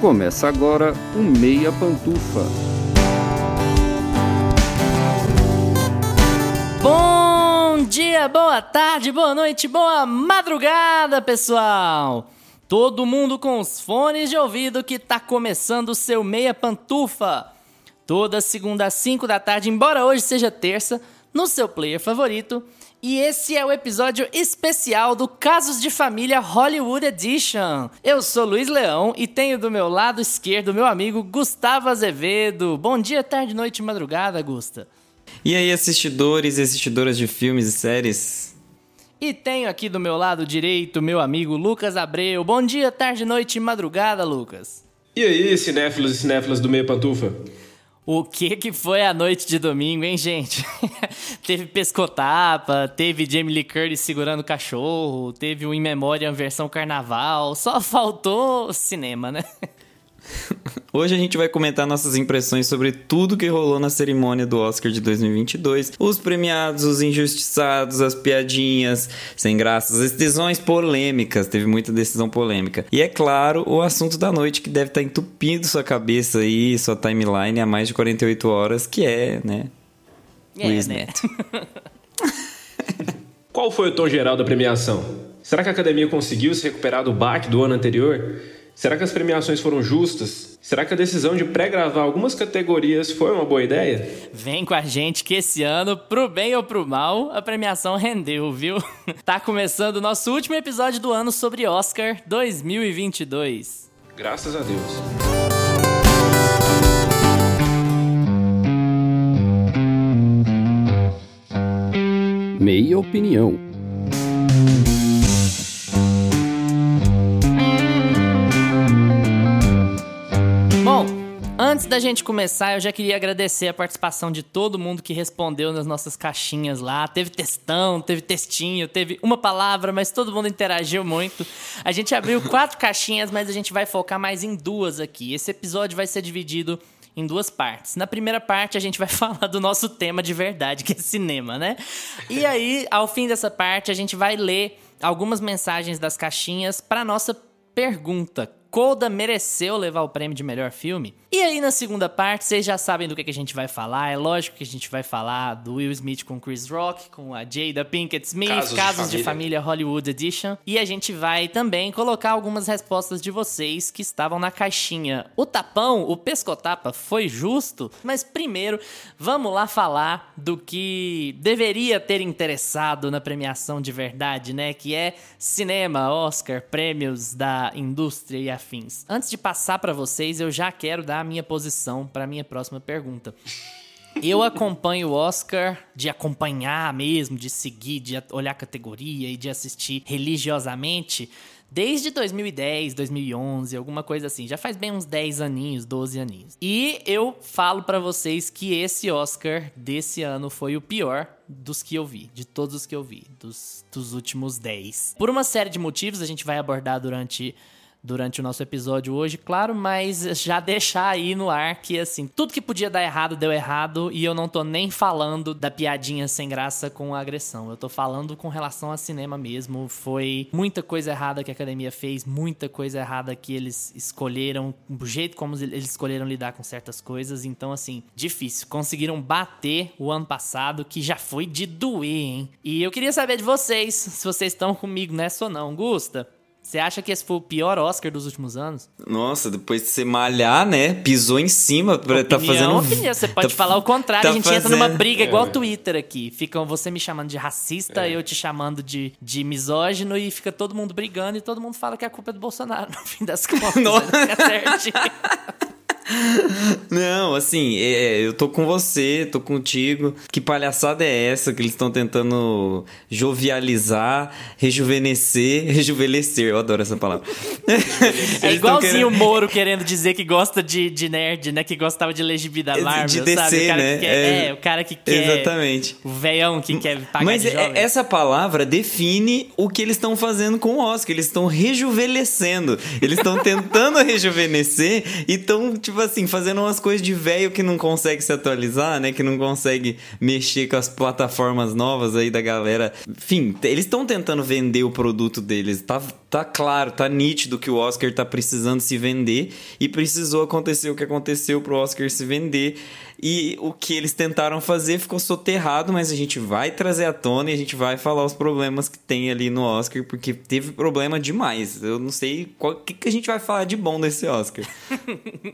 Começa agora o Meia Pantufa. Bom dia, boa tarde, boa noite, boa madrugada, pessoal! Todo mundo com os fones de ouvido que tá começando o seu Meia Pantufa. Toda segunda às 5 da tarde, embora hoje seja terça, no seu player favorito. E esse é o episódio especial do Casos de Família Hollywood Edition. Eu sou Luiz Leão e tenho do meu lado esquerdo meu amigo Gustavo Azevedo. Bom dia, tarde, noite e madrugada, Gusta. E aí, assistidores e assistidoras de filmes e séries? E tenho aqui do meu lado direito meu amigo Lucas Abreu. Bom dia, tarde, noite e madrugada, Lucas. E aí, cinéfilos e cinéfilas do Meia Pantufa? O que que foi a noite de domingo, hein, gente? teve pescotapa, teve Jamie Lee Curtis segurando o cachorro, teve o In Memoriam versão carnaval, só faltou cinema, né? Hoje a gente vai comentar nossas impressões sobre tudo que rolou na cerimônia do Oscar de 2022. Os premiados, os injustiçados, as piadinhas sem graças, as decisões polêmicas. Teve muita decisão polêmica. E é claro, o assunto da noite que deve estar entupindo sua cabeça e sua timeline há mais de 48 horas, que é, né? É, né? Smith. Qual foi o tom geral da premiação? Será que a academia conseguiu se recuperar do baque do ano anterior? Será que as premiações foram justas? Será que a decisão de pré-gravar algumas categorias foi uma boa ideia? Vem com a gente que esse ano, pro bem ou pro mal, a premiação rendeu, viu? tá começando o nosso último episódio do ano sobre Oscar 2022. Graças a Deus. Meia Opinião. Antes da gente começar, eu já queria agradecer a participação de todo mundo que respondeu nas nossas caixinhas lá. Teve textão, teve textinho, teve uma palavra, mas todo mundo interagiu muito. A gente abriu quatro caixinhas, mas a gente vai focar mais em duas aqui. Esse episódio vai ser dividido em duas partes. Na primeira parte, a gente vai falar do nosso tema de verdade, que é cinema, né? E aí, ao fim dessa parte, a gente vai ler algumas mensagens das caixinhas para nossa pergunta. Coda mereceu levar o prêmio de melhor filme? E aí, na segunda parte, vocês já sabem do que, que a gente vai falar. É lógico que a gente vai falar do Will Smith com Chris Rock, com a Jada Pinkett Smith, Casos Casos, de de, Família. família Hollywood Edition. E a gente vai também colocar algumas respostas de vocês que estavam na caixinha. O tapão, o pescotapa, foi justo? Mas primeiro, vamos lá falar do que deveria ter interessado na premiação de verdade, né? Que é cinema, Oscar, prêmios da indústria e afins. Antes de passar pra vocês, eu já quero dar a minha posição para minha próxima pergunta. Eu acompanho o Oscar de acompanhar mesmo, de seguir, de olhar a categoria e de assistir religiosamente desde 2010, 2011, alguma coisa assim. Já faz bem uns 10 aninhos, 12 aninhos. E eu falo pra vocês que esse Oscar desse ano foi o pior dos que eu vi, de todos os que eu vi, dos, dos últimos 10. Por uma série de motivos, a gente vai abordar durante durante o nosso episódio hoje, claro, mas já deixar aí no ar que assim, tudo que podia dar errado deu errado e eu não tô nem falando da piadinha sem graça com a agressão. Eu tô falando com relação a cinema mesmo. Foi muita coisa errada que a academia fez, muita coisa errada que eles escolheram, o jeito como eles escolheram lidar com certas coisas. Então, assim, difícil. Conseguiram bater o ano passado, que já foi de doer, hein? E eu queria saber de vocês, se vocês estão comigo nessa ou não. Gusta, você acha que esse foi o pior Oscar dos últimos anos? Nossa, depois de você malhar, né? Pisou em cima pra tá Opinião, fazendo. opinião. Você pode tá- falar o contrário. tá a gente entra numa fazendo- briga igual É. o Twitter aqui. Ficam você me chamando de racista, eu te chamando de, de misógino e fica todo mundo brigando e todo mundo fala que a culpa é do Bolsonaro, no fim das contas. Nossa. Né? Fica certinho. Não, assim, é, eu tô com você, tô contigo. Que palhaçada é essa que eles estão tentando jovializar, rejuvenescer, rejuvenescer? Eu adoro essa palavra. É igualzinho querendo- o Moro querendo dizer que gosta de, de nerd, né? Que gostava de legibilidade De Marvel, DC, sabe? O cara né? que quer, É. é, o cara que quer... Exatamente. O veião que quer pagar Mas de é- essa palavra define o que eles estão fazendo com o Oscar. Eles estão rejuvenescendo. Eles estão tentando rejuvenescer e estão, tipo assim, fazendo umas coisas de velho que não consegue se atualizar, né? Que não consegue mexer com as plataformas novas aí da galera. Enfim, eles estão tentando vender o produto deles. Tá, tá claro, tá nítido que o Oscar tá precisando se vender e precisou acontecer o que aconteceu pro Oscar se vender. E o que eles tentaram fazer ficou soterrado, mas a gente vai trazer à tona e a gente vai falar os problemas que tem ali no Oscar, porque teve problema demais. Eu não sei o que, que a gente vai falar de bom desse Oscar.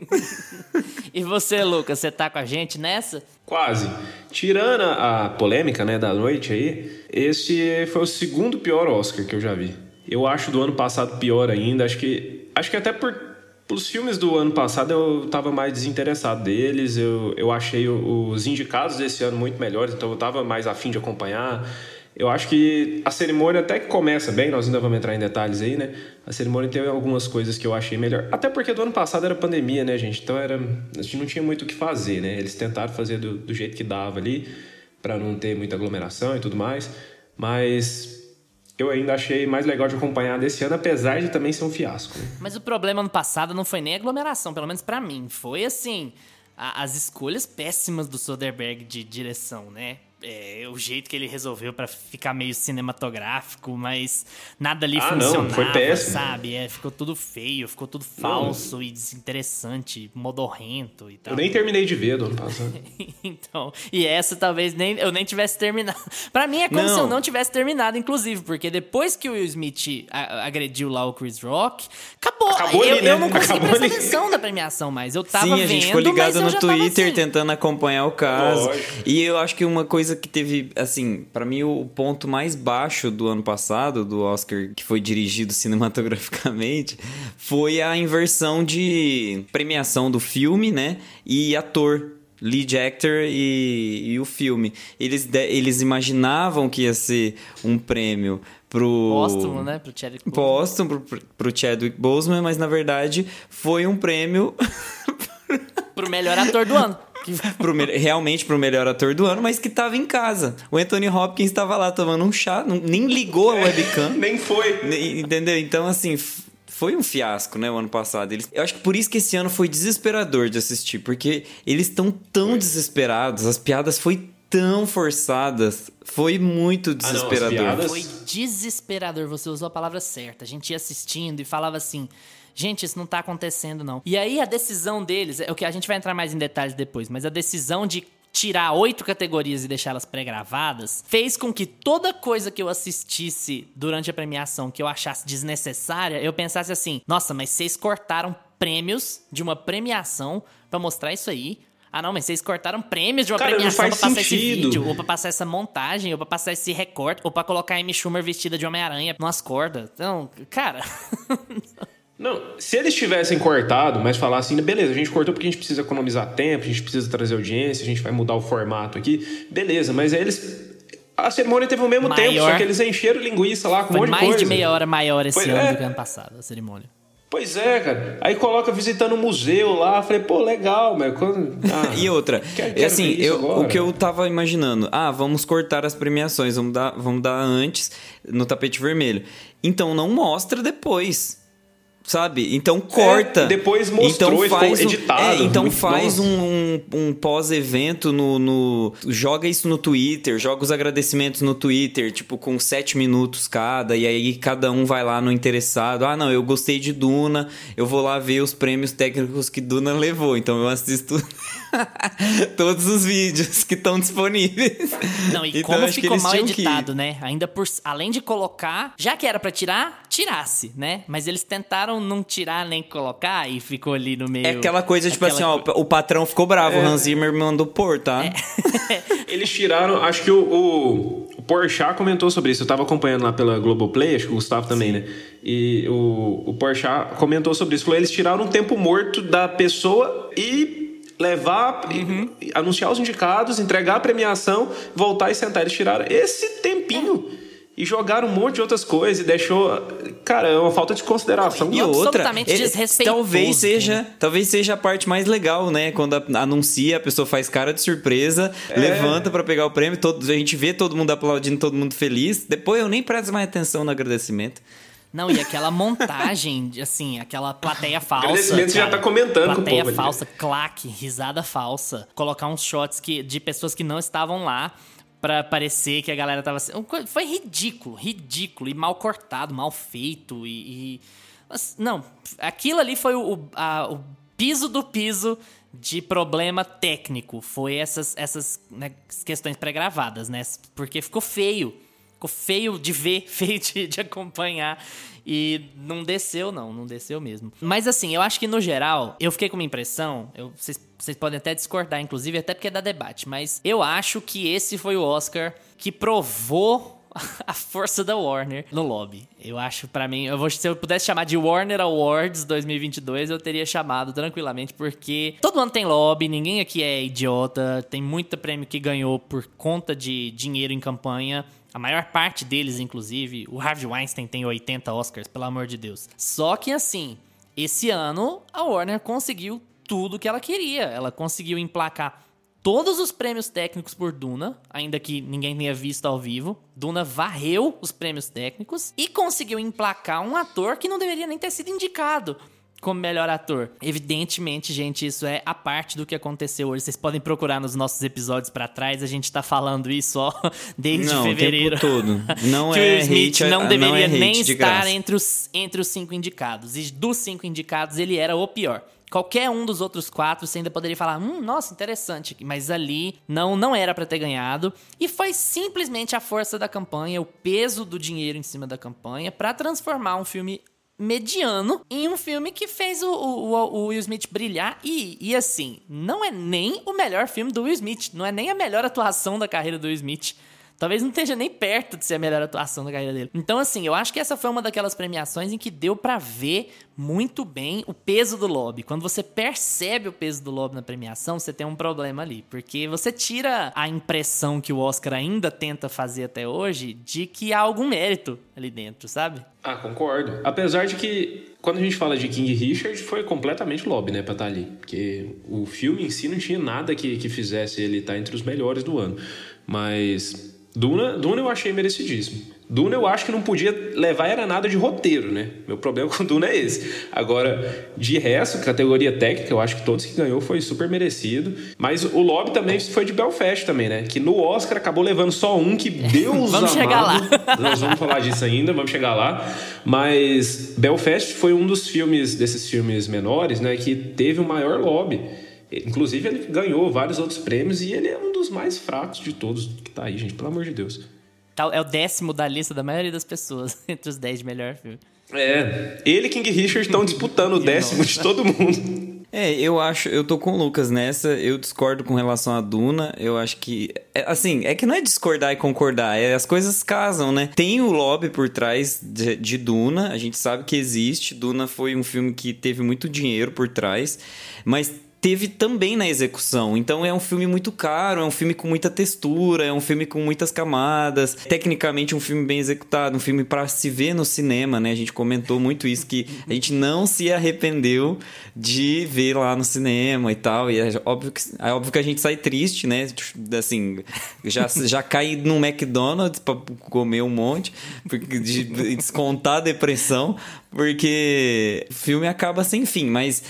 e você, Lucas, você tá com a gente nessa? Quase. Tirando a polêmica né, da noite aí, esse foi o segundo pior Oscar que eu já vi. Eu acho do ano passado pior ainda. Acho que, acho que até por os filmes do ano passado eu estava mais desinteressado deles, eu, eu achei os indicados desse ano muito melhores, então eu estava mais afim de acompanhar. Eu acho que a cerimônia até que começa bem, nós ainda vamos entrar em detalhes aí, né? A cerimônia tem algumas coisas que eu achei melhor. Até porque do ano passado era pandemia, né, gente? Então era, a gente não tinha muito o que fazer, né? Eles tentaram fazer do, do jeito que dava ali, para não ter muita aglomeração e tudo mais. Mas eu ainda achei mais legal de acompanhar desse ano, apesar de também ser um fiasco. Né? Mas o problema ano passado não foi nem aglomeração, pelo menos para mim. Foi assim, as escolhas péssimas do Soderbergh de direção, né? É, o jeito que ele resolveu para ficar meio cinematográfico, mas nada ali ah, funcionava, não, foi péssimo. sabe? É, ficou tudo feio, ficou tudo falso não. e desinteressante, modorrento e tal. Eu nem terminei de ver do ano passado. então, e essa talvez nem eu nem tivesse terminado. para mim é como não. se eu não tivesse terminado, inclusive, porque depois que o Will Smith agrediu lá o Chris Rock, acabou. acabou eu, ali, né? eu não consegui acabou prestar ali. atenção da premiação mais. Eu tava Sim, a gente ficou ligado no Twitter assim. tentando acompanhar o caso. Lógico. E eu acho que uma coisa que teve, assim, para mim o ponto mais baixo do ano passado, do Oscar que foi dirigido cinematograficamente, foi a inversão de premiação do filme, né? E ator lead actor e, e, o filme. Eles, eles imaginavam que ia ser um prêmio pro... Póstumo, né? Pro Chadwick Boseman. Póstumo pro, pro Chadwick Boseman, mas na verdade foi um prêmio... pro melhor ator do ano. Pro, realmente pro melhor ator do ano, mas que tava em casa. O Anthony Hopkins estava lá tomando um chá, não, nem ligou a webcam. nem foi. Entendeu? Então, assim, foi um fiasco, né, o ano passado. Eles, eu acho que por isso que esse ano foi desesperador de assistir, porque eles estão tão desesperados, as piadas foi tão forçadas, foi muito desesperador. Ah, não, Foi desesperador, você usou a palavra certa. A gente ia assistindo e falava assim: gente, isso não tá acontecendo não. E aí a decisão deles, é o que a gente vai entrar mais em detalhes depois, mas a decisão de tirar oito categorias e deixá-las pré-gravadas, fez com que toda coisa que eu assistisse durante a premiação que eu achasse desnecessária, eu pensasse assim: nossa, mas vocês cortaram prêmios de uma premiação para mostrar isso aí. Ah, não, mas vocês cortaram prêmios de uma Cara, premiação pra passar sentido. esse vídeo, ou pra passar essa montagem, ou pra passar esse recorte, ou pra colocar a Amy Schumer vestida de Homem-Aranha nas cordas. Então, cara. Não, se eles tivessem cortado, mas falassem, beleza, a gente cortou porque a gente precisa economizar tempo, a gente precisa trazer audiência, a gente vai mudar o formato aqui, beleza, mas aí eles. A cerimônia teve o mesmo maior, tempo, só que eles encheram linguiça lá com um monte de coisa. mais de meia hora maior esse Foi, ano é. do que ano passado, a cerimônia. Pois é, cara. Aí coloca visitando o um museu lá. Falei, pô, legal, mas quando... ah, E outra, quero, quero assim, eu, o que eu tava imaginando, ah, vamos cortar as premiações, vamos dar, vamos dar antes no tapete vermelho. Então não mostra depois sabe? Então corta. É, depois mostrou então faz um, editado. É, então faz um, um, um pós-evento no, no, Joga isso no Twitter, joga os agradecimentos no Twitter, tipo, com sete minutos cada, e aí cada um vai lá no interessado. Ah, não, eu gostei de Duna, eu vou lá ver os prêmios técnicos que Duna levou, então eu assisto todos os vídeos que estão disponíveis. Não, e então, como ficou mal editado, né? Ainda por. Além de colocar, já que era para tirar, tirasse, né? Mas eles tentaram não tirar nem colocar e ficou ali no meio. É aquela coisa, tipo assim, ó, o patrão ficou bravo, é. o Hans Zimmer me mandou pôr, tá? É. Eles tiraram, acho que o, o, o Porchat comentou sobre isso, eu tava acompanhando lá pela Globoplay, acho que o Gustavo também, né? E o, o Porchat comentou sobre isso, falou, eles tiraram um tempo morto da pessoa e levar, uhum. e, anunciar os indicados, entregar a premiação, voltar e sentar. Eles tiraram esse tempinho. É e jogaram um monte de outras coisas e deixou. Cara, é uma falta de consideração. E outra, é, talvez seja, talvez seja a parte mais legal, né? Quando anuncia, a pessoa faz cara de surpresa, é. levanta para pegar o prêmio, todo, a gente vê todo mundo aplaudindo, todo mundo feliz. Depois eu nem presto mais atenção no agradecimento. Não, e aquela montagem, assim, aquela plateia falsa. Agradecimento cara, já tá comentando Plateia com o povo falsa, ali. claque, risada falsa. Colocar uns shots que, de pessoas que não estavam lá pra parecer que a galera tava. Foi ridículo, ridículo. E mal cortado, mal feito. E. e... Mas, não, aquilo ali foi o, a, o piso do piso de problema técnico. Foi essas, essas né, questões pré-gravadas, né? Porque ficou feio. Ficou feio de ver, feio de, de acompanhar. E não desceu, não, não desceu mesmo. Mas assim, eu acho que no geral, eu fiquei com uma impressão, vocês podem até discordar, inclusive, até porque é da debate, mas eu acho que esse foi o Oscar que provou a força da Warner no lobby. Eu acho, para mim, eu vou, se eu pudesse chamar de Warner Awards 2022, eu teria chamado tranquilamente, porque todo ano tem lobby, ninguém aqui é idiota, tem muito prêmio que ganhou por conta de dinheiro em campanha. A maior parte deles, inclusive, o Harvey Weinstein tem 80 Oscars, pelo amor de Deus. Só que assim, esse ano a Warner conseguiu tudo que ela queria. Ela conseguiu emplacar todos os prêmios técnicos por Duna, ainda que ninguém tenha visto ao vivo. Duna varreu os prêmios técnicos e conseguiu emplacar um ator que não deveria nem ter sido indicado como melhor ator. Evidentemente, gente, isso é a parte do que aconteceu hoje. Vocês podem procurar nos nossos episódios para trás, a gente tá falando isso ó, desde não, fevereiro. O tempo todo. Não que é o Smith hate, não deveria não é nem estar de entre os, entre os cinco indicados. E dos cinco indicados, ele era o pior. Qualquer um dos outros quatro, você ainda poderia falar, hum, nossa, interessante. Mas ali não, não era para ter ganhado. E foi simplesmente a força da campanha, o peso do dinheiro em cima da campanha, para transformar um filme mediano em um filme que fez o, o, o, Will Smith brilhar. E, e assim, não é nem o melhor filme do Will Smith, não é nem a melhor atuação da carreira do Will Smith. Talvez não esteja nem perto de ser a melhor atuação da carreira dele. Então, assim, eu acho que essa foi uma daquelas premiações em que deu para ver muito bem o peso do lobby. Quando você percebe o peso do lobby na premiação, você tem um problema ali. Porque você tira a impressão que o Oscar ainda tenta fazer até hoje de que há algum mérito ali dentro, sabe? Ah, concordo. Apesar de que, quando a gente fala de King Richard, foi completamente lobby, né, pra estar tá ali. Porque o filme em si não tinha nada que, que fizesse ele estar tá entre os melhores do ano. Mas Duna, Duna eu achei merecidíssimo. Duna eu acho que não podia levar era nada de roteiro, né? Meu problema com Duna é esse. Agora, de resto, categoria técnica, eu acho que todos que ganhou foi super merecido. Mas o lobby também foi de Belfast também, né? Que no Oscar acabou levando só um que Deus Vamos amado. chegar lá. Nós vamos falar disso ainda, vamos chegar lá. Mas Belfast foi um dos filmes, desses filmes menores, né? Que teve o maior lobby. Inclusive, ele ganhou vários outros prêmios e ele é um dos mais fracos de todos que tá aí, gente, pelo amor de Deus. É o décimo da lista da maioria das pessoas, entre os 10 de melhor filme. É, ele e King Richard estão disputando o décimo de todo mundo. É, eu acho, eu tô com o Lucas nessa, eu discordo com relação a Duna, eu acho que, é, assim, é que não é discordar e concordar, é, as coisas casam, né? Tem o lobby por trás de, de Duna, a gente sabe que existe, Duna foi um filme que teve muito dinheiro por trás, mas teve também na execução. Então é um filme muito caro, é um filme com muita textura, é um filme com muitas camadas. Tecnicamente um filme bem executado, um filme para se ver no cinema, né? A gente comentou muito isso que a gente não se arrependeu de ver lá no cinema e tal. E é óbvio que, é óbvio que a gente sai triste, né? Assim, já, já cai no McDonald's para comer um monte, de descontar a depressão, porque o filme acaba sem fim, mas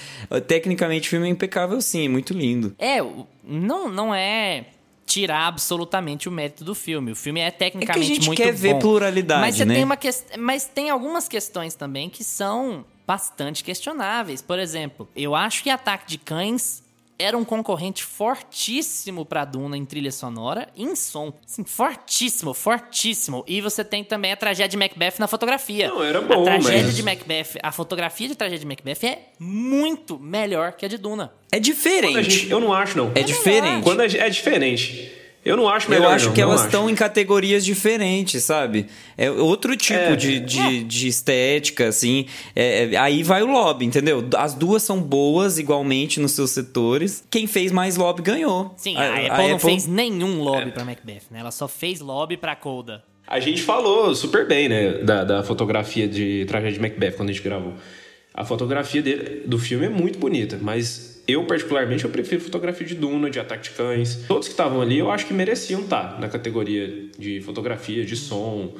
tecnicamente o filme é impecável sim, muito lindo. É, não, não é tirar absolutamente o mérito do filme. O filme é tecnicamente muito bom. a gente quer bom, ver pluralidade, mas né? Tem uma que... Mas tem algumas questões também que são bastante questionáveis. Por exemplo, eu acho que Ataque de Cães era um concorrente fortíssimo para Duna em trilha sonora e em som. Assim, fortíssimo, fortíssimo. E você tem também a tragédia de Macbeth na fotografia. Não, era bom, A tragédia mas... de Macbeth, a fotografia de tragédia de Macbeth é muito melhor que a de Duna. É diferente. Gente, eu não acho, não. É, diferente. Quando a, é diferente. Eu não acho melhor. Eu acho não, que não elas acho. estão em categorias diferentes, sabe? É outro tipo É. de, de, de estética, assim. É, é- aí vai o lobby, entendeu? As duas são boas igualmente nos seus setores. Quem fez mais lobby ganhou. Sim, a, Apple não fez nenhum lobby pra Macbeth, né? Ela só fez lobby pra Coda. A gente falou super bem, né, da, da fotografia de Tragédia de Macbeth quando a gente gravou. A fotografia dele, do filme é muito bonita, mas eu, particularmente, eu prefiro fotografia de Duna, de Ataque de Cães. Todos que estavam ali, eu acho que mereciam estar na categoria de fotografia, de som.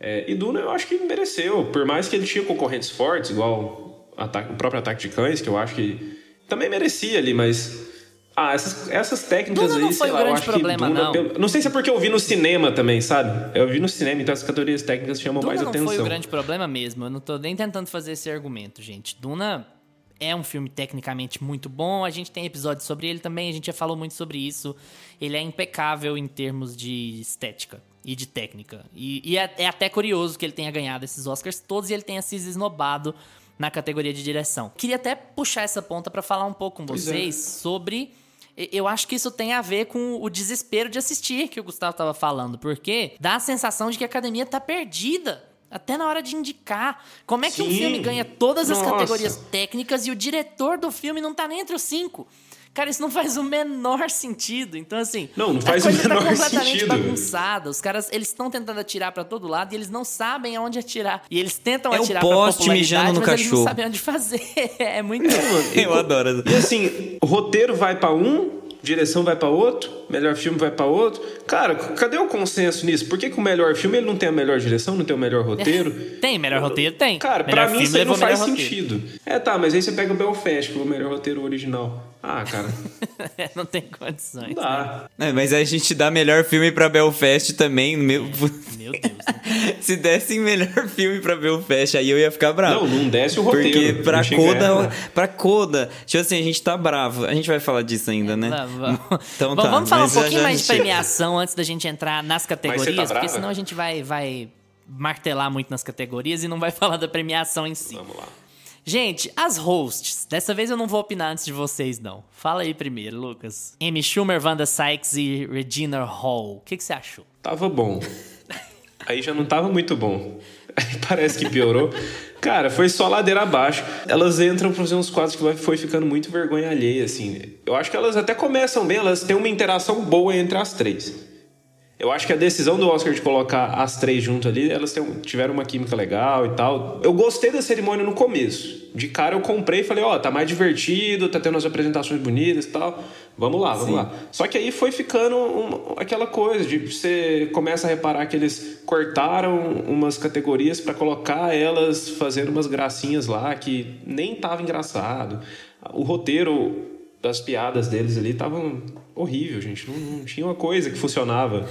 É, e Duna, eu acho que mereceu. Por mais que ele tinha concorrentes fortes, igual o próprio Ataque de Cães, que eu acho que também merecia ali, mas Ah, essas, essas técnicas Duna não aí, foi sei um lá, eu grande acho problema, que Duna, não. pelo- não sei se é porque eu vi no cinema também, sabe? Eu vi no cinema, então essas categorias técnicas chamam Duna mais não atenção. foi o grande problema mesmo. Eu não tô nem tentando fazer esse argumento, gente. Duna é um filme tecnicamente muito bom. A gente tem episódios sobre ele também. A gente já falou muito sobre isso. Ele é impecável em termos de estética e de técnica. E, e é, é até curioso que ele tenha ganhado esses Oscars todos e ele tenha se esnobado na categoria de direção. Queria até puxar essa ponta pra falar um pouco com é. vocês sobre e- Eu acho que isso tem a ver com o desespero de assistir que o Gustavo tava falando, porque dá a sensação de que a academia tá perdida. Até na hora de indicar. Como é que um Sim. filme ganha todas as Nossa. categorias técnicas e o diretor do filme não tá nem entre os cinco? Cara, isso não faz o menor sentido. Então, assim. Não, não a faz o coisa menor tá completamente sentido. bagunçada. Os caras, eles estão tentando atirar pra todo lado e eles não sabem aonde atirar. E eles tentam É o atirar poste pra mijando no mas eles não cachorro. sabem onde fazer. É muito. Eu adoro. E assim, o roteiro vai pra um, direção vai pra outro, melhor filme vai pra outro. Cara, cadê o consenso nisso? Por que, que o melhor filme ele não tem a melhor direção, não tem o melhor roteiro? Tem, melhor roteiro tem. Cara, pra mim isso não faz sentido. É, tá, mas aí você pega o Belfast, que é o melhor roteiro original. Ah, cara, não tem condições. não dá. É, mas aí a gente dá melhor filme pra Belfast também. Meu... Meu Deus. Se dessem melhor filme pra Belfast, aí eu ia ficar bravo. Não, não desce o roteiro. Porque pra Coda, pra Coda, tipo assim, a gente tá bravo. A gente vai falar disso ainda, né? Vamos, vamos. Então Vamos- tá, vamos falar um pouquinho mais de premiação antes da gente entrar nas categorias, tá porque senão a gente vai, vai martelar muito nas categorias e não vai falar da premiação em si. Vamos lá. Gente, as hosts. Dessa vez eu não vou opinar antes de vocês, não. Fala aí primeiro, Lucas. Amy Schumer, Wanda Sykes e Regina Hall. O que, que você achou? Tava bom. Aí já não tava muito bom. Aí parece que piorou. Cara, foi só ladeira abaixo. Elas entram pra fazer uns quadros que foi ficando muito vergonha alheia, assim. Eu acho que elas até começam bem, elas têm uma interação boa entre as três. Eu acho que a decisão do Oscar de colocar as três junto ali, elas tiveram uma química legal e tal. Eu gostei da cerimônia no começo. De cara eu comprei e falei, ó, tá mais divertido, tá tendo as apresentações bonitas e tal. Vamos lá, vamos lá. Só que aí foi ficando um- aquela coisa de você começa a reparar que eles cortaram umas categorias pra colocar elas fazendo umas gracinhas lá que nem tava engraçado. O roteiro das piadas deles ali estavam horrível, gente. Não, não tinha uma coisa que funcionava.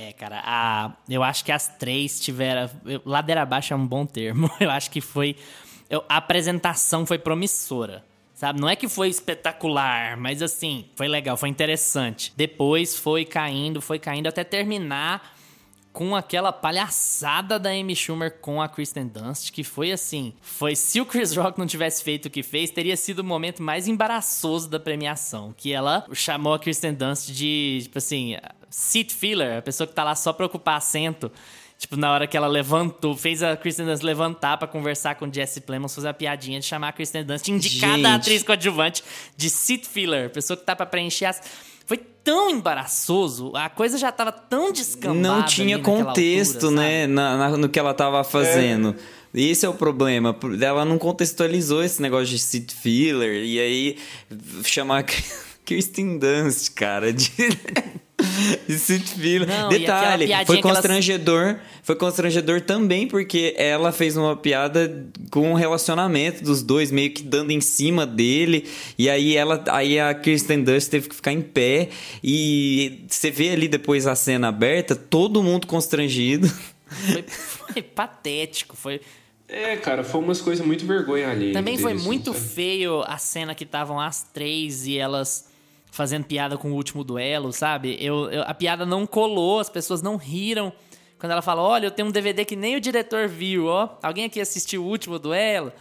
É, cara, a, eu acho que as três tiveram. eu- Ladeira abaixo é um bom termo. Eu acho que foi. eu- a apresentação foi promissora. Sabe? Não é que foi espetacular, mas assim, foi legal, foi interessante. Depois foi caindo, foi caindo até terminar com aquela palhaçada da Amy Schumer com a Kristen Dunst, que foi assim, foi se o Chris Rock não tivesse feito o que fez, teria sido o momento mais embaraçoso da premiação, que ela chamou a Kristen Dunst de, tipo assim, seat filler, a pessoa que tá lá só pra ocupar assento. Tipo, na hora que ela levantou, fez a Kristen Dunst levantar pra conversar com Jesse Plemons, fazer a piadinha de chamar a Kristen Dunst, indicada Gente. a atriz coadjuvante de seat filler, pessoa que tá pra preencher as... Foi tão embaraçoso, a coisa já tava tão descambada Não tinha contexto, altura, né, na- na- no que ela tava fazendo. Esse é o problema. Ela não contextualizou esse negócio de seat filler. E aí, chamar Kirsten Dunst, cara, de... Não, Detalhe, foi constrangedor. Foi constrangedor também porque ela fez uma piada com o relacionamento dos dois, meio que dando em cima dele. E aí ela, aí a Kirsten Dunst teve que ficar em pé. E você vê ali depois a cena aberta, todo mundo constrangido. Foi, foi patético, foi... É, cara, foi umas coisas muito vergonha ali. Também foi muito feio a cena que estavam as três e elas fazendo piada com o último duelo, sabe? Eu, eu- a piada não colou, as pessoas não riram. Quando ela fala, olha, eu tenho um DVD que nem o diretor viu, ó. Alguém aqui assistiu o último duelo?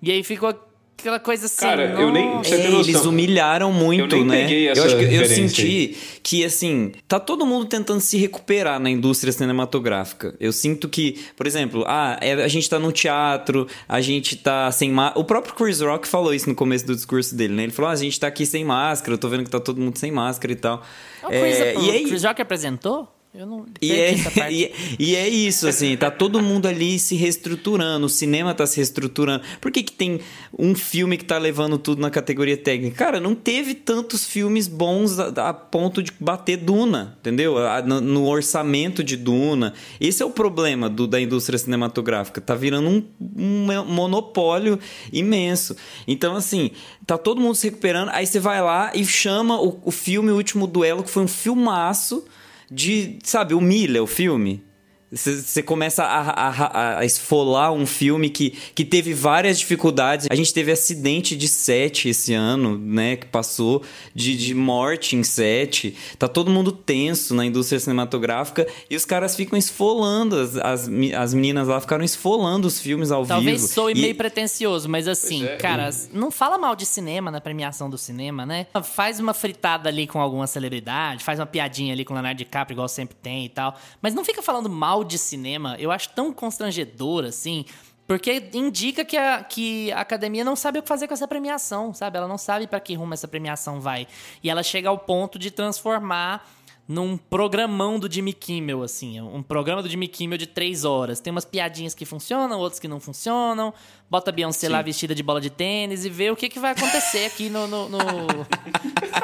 E aí ficou aquela coisa assim. Cara, eu nem- É, noção? eles humilharam muito, Eu nem né? peguei essa eu acho que eu senti que assim, tá todo mundo tentando se recuperar na indústria cinematográfica. Eu sinto que, por exemplo, ah, é- a gente tá no teatro, a gente tá sem máscara. O próprio Chris Rock falou isso no começo do discurso dele, né? Ele falou: ah, a gente tá aqui sem máscara, eu tô vendo que tá todo mundo sem máscara e tal. O Chris, É, o e aí, Chris Rock apresentou? Eu não E é, e, é- e é isso, assim, tá todo mundo ali se reestruturando, o cinema tá se reestruturando. Por que, que tem um filme que tá levando tudo na categoria técnica? Cara, não teve tantos filmes bons a, a ponto de bater Duna, entendeu? A- no, no orçamento de Duna. Esse é o problema do- da indústria cinematográfica. Tá virando um, um monopólio imenso. Então, assim, tá todo mundo se recuperando, aí você vai lá e chama o, o filme O Último Duelo, que foi um filmaço de, sabe, humilha o filme. Você começa a, a- a esfolar um filme que, que teve várias dificuldades. A gente teve acidente de set esse ano, né? Que passou de, de morte em set. Tá todo mundo tenso na indústria cinematográfica e os caras ficam esfolando. As, as, as meninas lá ficaram esfolando os filmes ao Talvez vivo. soe E- meio pretencioso, mas assim, é, cara, não fala mal de cinema na premiação do cinema, né? Faz uma fritada ali com alguma celebridade, faz uma piadinha ali com o Leonardo DiCaprio, igual sempre tem e tal. Mas não fica falando mal de cinema. Eu acho tão constrangedor, assim. Porque indica que a, que a academia não sabe o que fazer com essa premiação, sabe? Ela não sabe pra que rumo essa premiação vai. E ela chega ao ponto de transformar num programão do Jimmy Kimmel, assim. Um programa do Jimmy Kimmel de três horas. Tem umas piadinhas que funcionam, outras que não funcionam. Bota a Beyoncé lá vestida de bola de tênis e vê o que, que vai acontecer aqui no... no, no-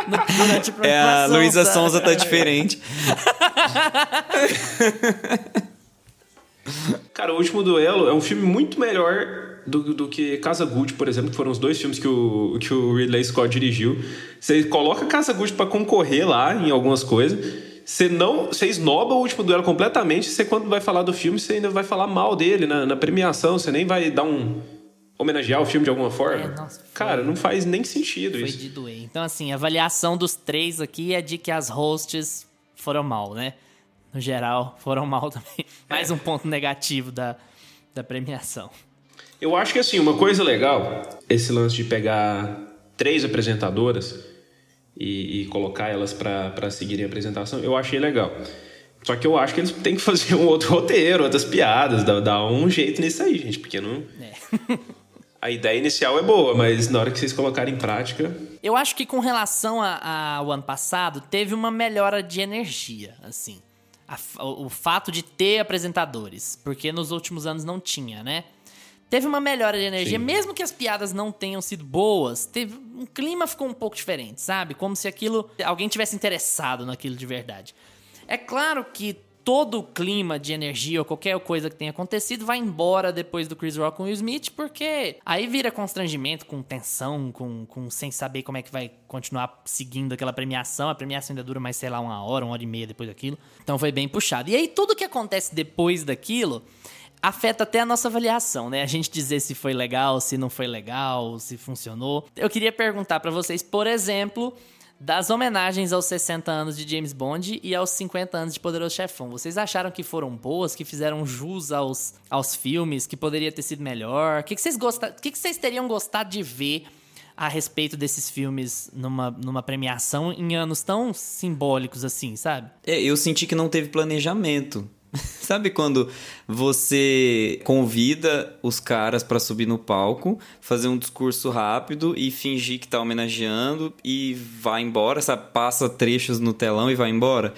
no- É, a Luísa? Sonza tá diferente. Cara, O Último Duelo é um filme muito melhor do, do que Casa Gucci, por exemplo, que foram os dois filmes que o, que o Ridley Scott dirigiu. Você coloca Casa Gucci pra concorrer lá em algumas coisas. Você não, você esnoba o último duelo completamente. Você quando vai falar do filme, você ainda vai falar mal dele na, na premiação. Você nem vai dar um homenagear o filme de alguma forma. É, nossa, foi- Cara, não faz nem sentido Foi isso. de doer. Então, assim, a avaliação dos três aqui é de que as hosts foram mal, né? No geral, foram mal também. Mais um ponto negativo da, da premiação. Eu acho que assim, uma coisa legal, esse lance de pegar três apresentadoras e, e colocar elas pra seguirem a apresentação, eu achei legal. Só que eu acho que eles têm que fazer um outro roteiro, outras piadas, dar, dar um jeito nisso aí, gente, porque não. A ideia inicial é boa, mas na hora que vocês colocarem em prática. Eu acho que com relação ao ano passado, teve uma melhora de energia, assim. A o fato de ter apresentadores, porque nos últimos anos não tinha, né? Teve uma melhora de energia, Sim. mesmo que as piadas não tenham sido boas, teve um clima ficou um pouco diferente, sabe? Como se aquilo alguém tivesse interessado naquilo de verdade. É claro que todo o clima de energia ou qualquer coisa que tenha acontecido vai embora depois do Chris Rock com o Will Smith, porque aí vira constrangimento, com tensão, com, com sem saber como é que vai continuar seguindo aquela premiação. A premiação ainda dura mais, sei lá, uma hora, uma hora e meia depois daquilo. Então foi bem puxado. E aí tudo que acontece depois daquilo afeta até a nossa avaliação, né? A gente dizer se foi legal, se não foi legal, se funcionou. Eu queria perguntar pra vocês, por exemplo, das homenagens aos 60 anos de James Bond e aos 50 anos de Poderoso Chefão. Vocês acharam que foram boas, que fizeram jus aos, aos filmes, que poderia ter sido melhor? O que, que vocês gostam, o que, que vocês teriam gostado de ver a respeito desses filmes numa, numa premiação em anos tão simbólicos assim, sabe? É, eu senti que não teve planejamento. Sabe quando você convida os caras pra subir no palco, fazer um discurso rápido e fingir que tá homenageando e vai embora, sabe? Passa trechos no telão e vai embora?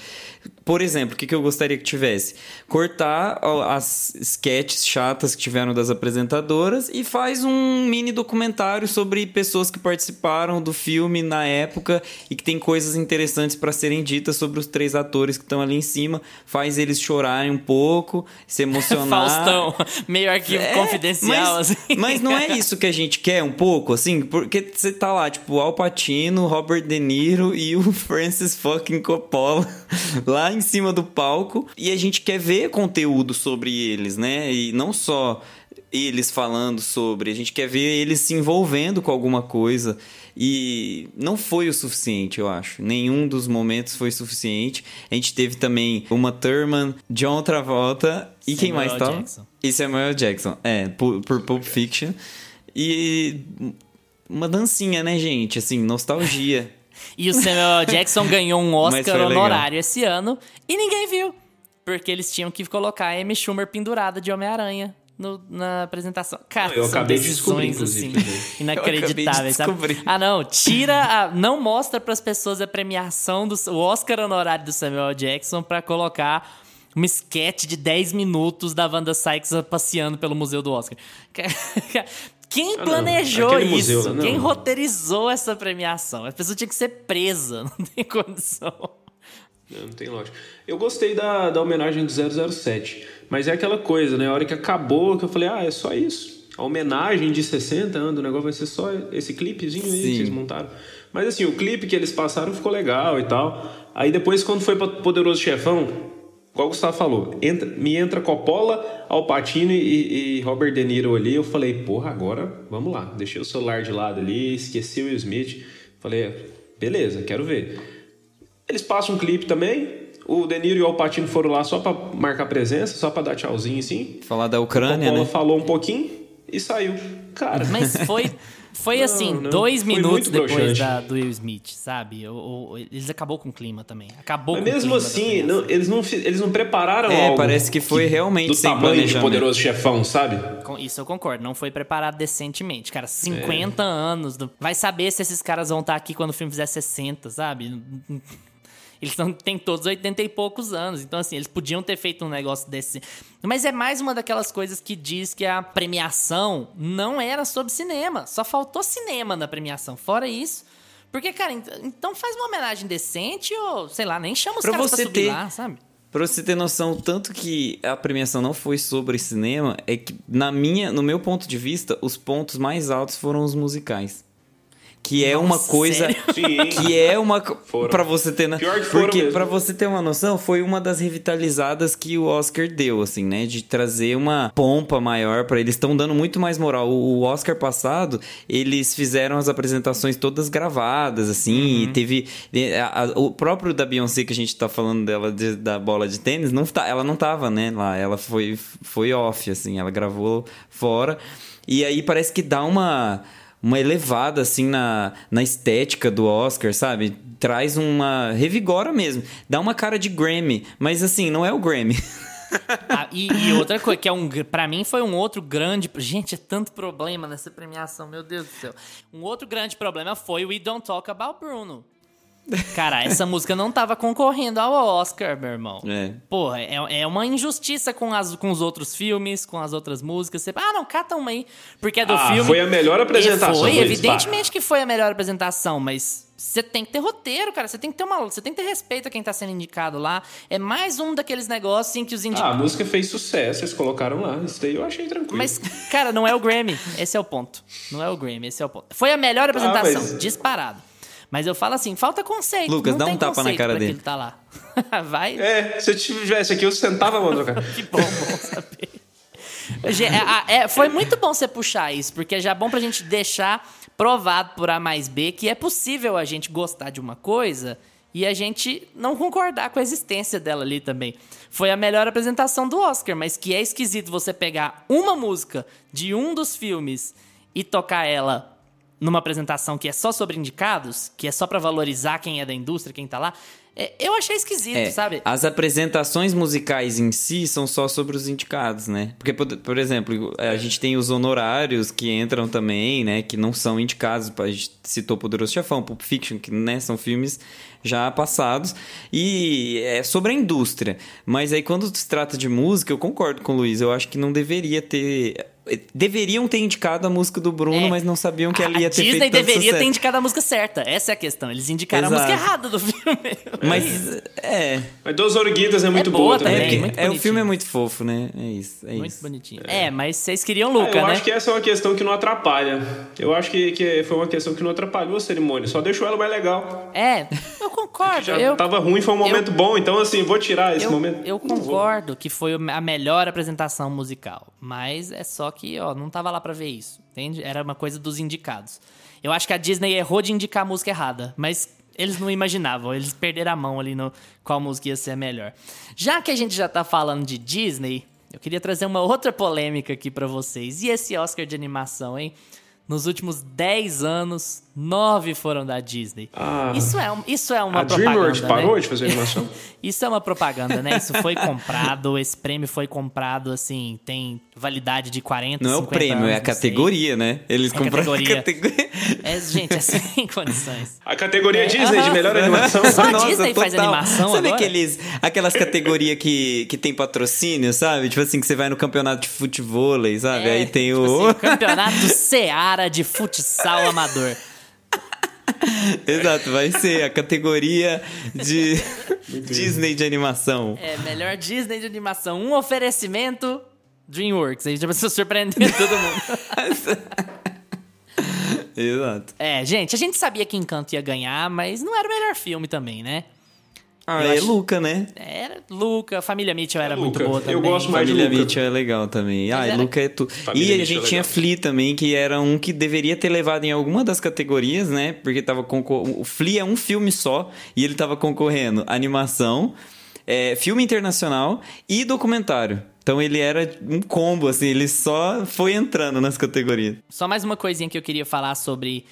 Por exemplo, o que que eu gostaria que tivesse? Cortar as sketches chatas que tiveram das apresentadoras e faz um mini documentário sobre pessoas que participaram do filme na época e que tem coisas interessantes pra serem ditas sobre os três atores que estão ali em cima. Faz eles chorarem um pouco, se emocionar. Faustão, meio arquivo É, confidencial, mas, assim. mas não é isso que a gente quer um pouco, assim? Porque você tá lá, tipo, Al Pacino, Robert De Niro e o Francis fucking Coppola lá em cima do palco. E a gente quer ver conteúdo sobre eles, né? E não só eles falando sobre, a gente quer ver eles se envolvendo com alguma coisa. E não foi o suficiente, eu acho. Nenhum dos momentos foi suficiente. A gente teve também uma Thurman, John Travolta e quem Samuel mais tava? Jackson. E Samuel Jackson, é, por, por Pulp Fiction. E uma dancinha, né, gente? Assim, nostalgia. E o Samuel Jackson ganhou um Oscar legal. honorário esse ano e ninguém viu. Porque eles tinham que colocar a Amy Schumer pendurada de Homem-Aranha no- na apresentação. Cara, Não, eu são acabei de descobrir, decisões, assim, inclusive, inacreditáveis, Eu acabei de descobrir. Ah, não, tira a, não mostra pras pessoas a premiação do o Oscar honorário do Samuel Jackson pra colocar uma sketch de 10 minutos da Wanda Sykes passeando pelo museu do Oscar. Quem Ah, planejou Aquele isso? museu não. Quem roteirizou essa premiação? A pessoa tinha que ser presa, não tem condição. Não, não tem lógica. Eu gostei da, da homenagem do 007, mas é aquela coisa, né? A hora que acabou, que eu falei, ah, é só isso. A homenagem de 60 anos, o negócio vai ser só esse clipezinho aí Sim. que vocês montaram. Mas assim, o clipe que eles passaram ficou legal e tal. Aí depois, quando foi pra Poderoso Chefão, igual o Gustavo falou, entra, me entra Coppola, Alpatino e, e Robert De Niro ali. Eu falei, porra, agora vamos lá. Deixei o celular de lado ali, esqueci o Will Smith. Falei, beleza, quero ver. Eles passam um clipe também. O De Niro e o Alpatino foram lá só pra marcar presença, só pra dar tchauzinho assim. Falar da Ucrânia, Coppola né? falou um pouquinho e saiu. Cara, Mas foi, foi Não, assim, não. dois Foi minutos depois da, do Will Smith, sabe? O, o- eles acabou com o clima também. Acabou mas com o mesmo assim, não- eles, não, eles não prepararam É, algo parece que foi realmente do sem tamanho de. Poderoso Chefão, sabe? Com Isso eu concordo, não foi preparado decentemente. Cara, É. 50 anos. do- Vai saber se esses caras vão estar aqui quando o filme fizer 60, sabe? Eles tão, têm todos 80 e poucos anos. Então, assim, eles podiam ter feito um negócio desse. Mas é mais uma daquelas coisas que diz que a premiação não era sobre cinema. Só faltou cinema na premiação. Fora isso. Porque, cara, ent- então faz uma homenagem decente ou, sei lá, nem chama os Pra caras você pra subir ter- lá, sabe? Pra você ter noção, tanto que a premiação não foi sobre cinema, é que na minha, no meu ponto de vista, os pontos mais altos foram os musicais. Que é uma coisa sério? Que é uma pra você ter na... Pior que porque para você ter uma noção, foi uma das revitalizadas que o Oscar deu, assim, né, de trazer uma pompa maior pra eles estão dando muito mais moral. O Oscar passado, eles fizeram as apresentações todas gravadas, assim, Uhum. e teve a- a- o próprio da Beyoncé que a gente tá falando dela de- da bola de tênis, não tá, ela não tava, né, lá, ela foi foi off, assim, ela gravou fora. E aí parece que dá uma uma elevada assim na, na estética do Oscar, sabe? Traz uma revigora mesmo. Dá uma cara de Grammy, mas assim, não é o Grammy. Ah, e, e outra coisa, que é um. Pra mim foi um outro grande. Gente, é tanto problema nessa premiação, meu Deus do céu. Um outro grande problema foi o We Don't Talk About Bruno. Cara, essa música não tava concorrendo ao Oscar, meu irmão. É. Porra, é, é uma injustiça com, as, com os outros filmes, com as outras músicas. Você, ah, não, cata uma aí. Porque é do Ah, filme. foi a melhor apresentação, Foi, Luiz, evidentemente que foi a melhor apresentação, mas você tem que ter roteiro, cara. Você tem que ter uma. Você tem que ter respeito a quem tá sendo indicado lá. É mais um daqueles negócios em que os Ah, a indicados. música fez sucesso, eles colocaram lá. Isso daí eu achei tranquilo. Mas, cara, não é o Grammy. Esse é o ponto. Não é o Grammy, esse é o ponto. Foi a melhor apresentação, mas- disparado. Mas eu falo assim, falta conceito. Lucas, não dá um tapa na cara dele. tá lá. Vai. É, se eu tivesse aqui, eu sentava a mão no cara. Que bom, bom saber. É, é, foi muito bom você puxar isso, porque já é bom pra gente deixar provado por A mais B que é possível a gente gostar de uma coisa e a gente não concordar com a existência dela ali também. Foi a melhor apresentação do Oscar, mas que é esquisito você pegar uma música de um dos filmes e tocar ela numa apresentação que é só sobre indicados, que é só pra valorizar quem é da indústria, quem tá lá. É, eu achei esquisito, É, sabe? As apresentações musicais em si são só sobre os indicados, né? Porque, por, por exemplo, a gente tem os honorários que entram também, né? Que não são indicados. A gente citou Poderoso Chefão, Pulp Fiction, que né, são filmes já passados. E é sobre a indústria. Mas aí, quando se trata de música, eu concordo com o Luiz. Eu acho que não deveria ter... Deveriam ter indicado a música do Bruno, É. mas não sabiam que ela ia a ter Disney feito tanto deveria ter sucesso. indicado a música certa. Essa é a questão. Eles indicaram Exato. a música errada do filme. Mas, é... Mas Dos Orguidas é muito boa boa também. também, É, muito é, o filme é muito fofo, né? É isso, é Muito isso. bonitinho. É, mas vocês queriam Ah, Luca, eu né? acho que essa é uma questão que não atrapalha. Eu acho que, que foi uma questão que não atrapalhou a cerimônia, só deixou ela mais legal. É, eu concordo. Já eu, tava ruim, foi um momento bom, então assim, vou tirar esse eu, momento. eu concordo que foi a melhor apresentação musical. Mas é só que, ó, não tava lá pra ver isso. Entende? Era uma coisa dos indicados. Eu acho que a Disney errou de indicar a música errada. Mas eles não imaginavam. Eles perderam a mão ali no qual música ia ser melhor. Já que a gente já tá falando de Disney, eu queria trazer uma outra polêmica aqui pra vocês. E esse Oscar de animação, hein? Nos últimos 10 anos, 9 foram da Disney. Ah. isso, é, isso é uma A propaganda, DreamWorks parou né? de fazer animação? Isso é uma propaganda, né? Isso foi comprado, esse prêmio foi comprado, assim, tem validade de 40, Não é o 50 prêmio, anos, é a não sei. categoria, né? Eles É compraram a categoria. categoria. É, gente, é sem condições. A categoria Disney de Aham. melhor animação. Só a Disney faz animação Sabe agora? aqueles, aquelas categorias que, que tem patrocínio, sabe? Tipo assim, que você vai no campeonato de futebol, sabe? É, Aí tem tipo o... assim, campeonato De futsal amador. Exato, vai ser a categoria de Disney de animação. É, melhor Disney de animação. Um oferecimento DreamWorks. Aí já precisa surpreender todo mundo. Exato. É, gente, a gente sabia que Encanto ia ganhar, mas não era o melhor filme também, né? Ah, Eu é acho- Luca, né? Era Luca, Família Mitchell era É muito boa Eu também. gosto mais de Família Luca. Mitchell é legal também. Ah, era- Luca é tu. Família E a Mitchell gente é tinha. Flea também, que era um que deveria ter levado em alguma das categorias, né? Porque tava concorrendo. O Flea é um filme só e ele tava concorrendo animação, é, filme internacional e documentário. Então ele era um combo, assim, ele só foi entrando nas categorias. Só mais uma coisinha que eu queria falar sobre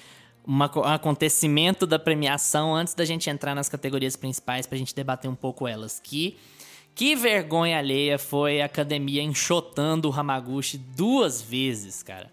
um acontecimento da premiação antes da gente entrar nas categorias principais pra gente debater um pouco elas. Que que vergonha alheia foi a academia enxotando o Hamaguchi duas vezes, cara.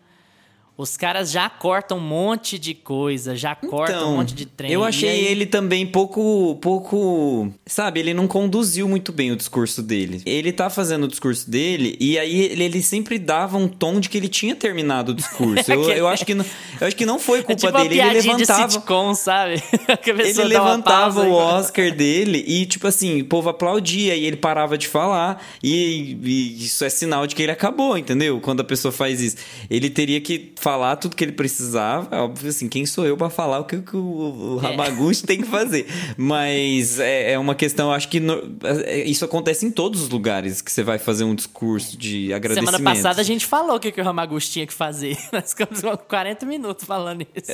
Os caras já cortam um monte de coisa, já cortam um monte de trem. Então, Eu achei aí- ele também pouco, pouco, sabe, ele não conduziu muito bem o discurso dele. Ele tá fazendo o discurso dele e aí ele, ele sempre dava um tom de que ele tinha terminado o discurso. Eu, eu acho que não, eu acho que não foi É culpa tipo uma dele, ele piadinha de levantava sitcom, sabe? Ele uma levantava o Oscar dele e, tipo assim, o povo aplaudia e ele parava de falar. E, e isso é sinal de que ele acabou, entendeu? Quando a pessoa faz isso. Ele teria que falar tudo que ele precisava. É Óbvio assim, quem sou eu pra falar o que, que o, o É. Tem que fazer? Mas é, é uma questão, acho que no- é- isso acontece em todos os lugares que você vai fazer um discurso de agradecimento. Semana passada a gente falou o que, que o Ramaguchi tinha que fazer. Nós ficamos com 40 minutos falando isso.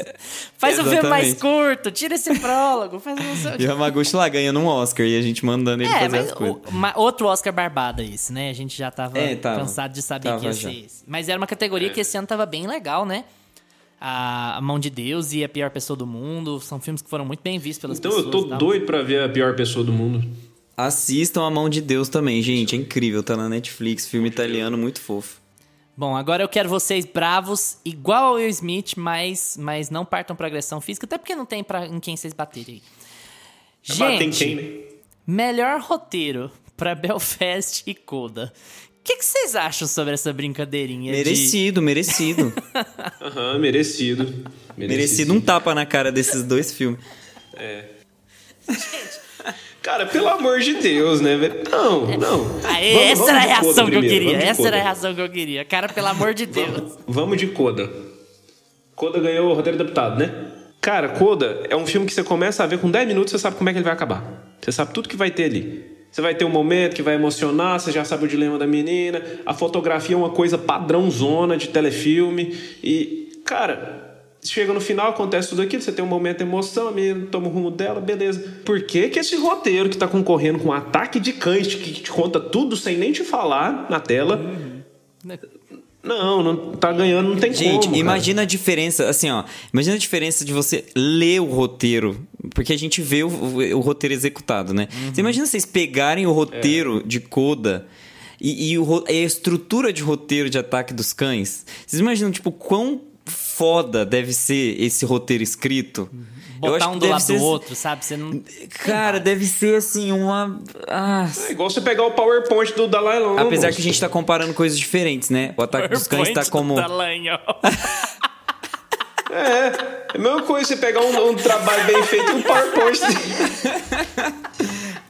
faz um filme mais exatamente. curto, tira esse prólogo, faz um... E o Ramaguchi lá ganhando um Oscar e a gente mandando ele É, fazer as coisas. o- ma- outro Oscar barbada esse, né? A gente já tava, É, tava. cansado de saber Tava que ia já. ser esse. Mas era uma categoria que esse ano tava bem legal, né? A, a Mão de Deus e A Pior Pessoa do Mundo são filmes que foram muito bem vistos pelas Então pessoas. eu tô tal. doido pra ver a pior pessoa do mundo. Assistam A Mão de Deus também, gente. É incrível. Tá na Netflix. Filme italiano muito fofo. Bom, agora eu quero vocês bravos, igual ao Will Smith, mas, mas não partam pra agressão física, até porque não tem pra, em quem vocês baterem. Bater em Gente, quem, né? melhor roteiro pra Belfast e Coda. O que, que vocês acham sobre essa brincadeirinha de... Merecido, merecido. Aham, merecido. merecido um tapa na cara desses dois filmes. Cara, pelo amor de Deus, né, velho? Não, não. Aê, Vamos- essa vamos era a reação que eu queria. vamos Essa era a reação que eu queria. Cara, pelo amor de Deus. Vamos de Coda. Coda ganhou o roteiro adaptado, né? Cara, Coda é um filme que você começa a ver com 10 minutos, você sabe como é que ele vai acabar. Você sabe tudo que vai ter ali. Você vai ter um momento que vai emocionar, você já sabe o dilema da menina. A fotografia é uma coisa padrãozona de telefilme. E, cara, chega no final, acontece tudo aquilo, você tem um momento de emoção, a menina toma o rumo dela, beleza. Por que, que esse roteiro que tá concorrendo com um ataque de cães, que te conta tudo sem nem te falar na tela, não, não tá ganhando, não tem Gente, como. cara. imagina a diferença, assim, ó. Imagina a diferença de você ler o roteiro, porque a gente vê o, o- o roteiro executado, né? Uhum. Você imagina vocês pegarem o roteiro É. de Coda e, e o e a estrutura de roteiro de Ataque dos Cães. Vocês imaginam, tipo, quão foda deve ser esse roteiro escrito? Eu Botar um do lado ser- do outro, sabe? Você não... Cara, deve ser assim, uma. Ah, É igual você pegar o PowerPoint do Dalai Lama. Apesar que a gente tá comparando coisas diferentes, né? O Ataque dos Cães tá PowerPoint do como. Dallagnol. É, é a mesma coisa você pegar um, um trabalho bem feito e um PowerPoint.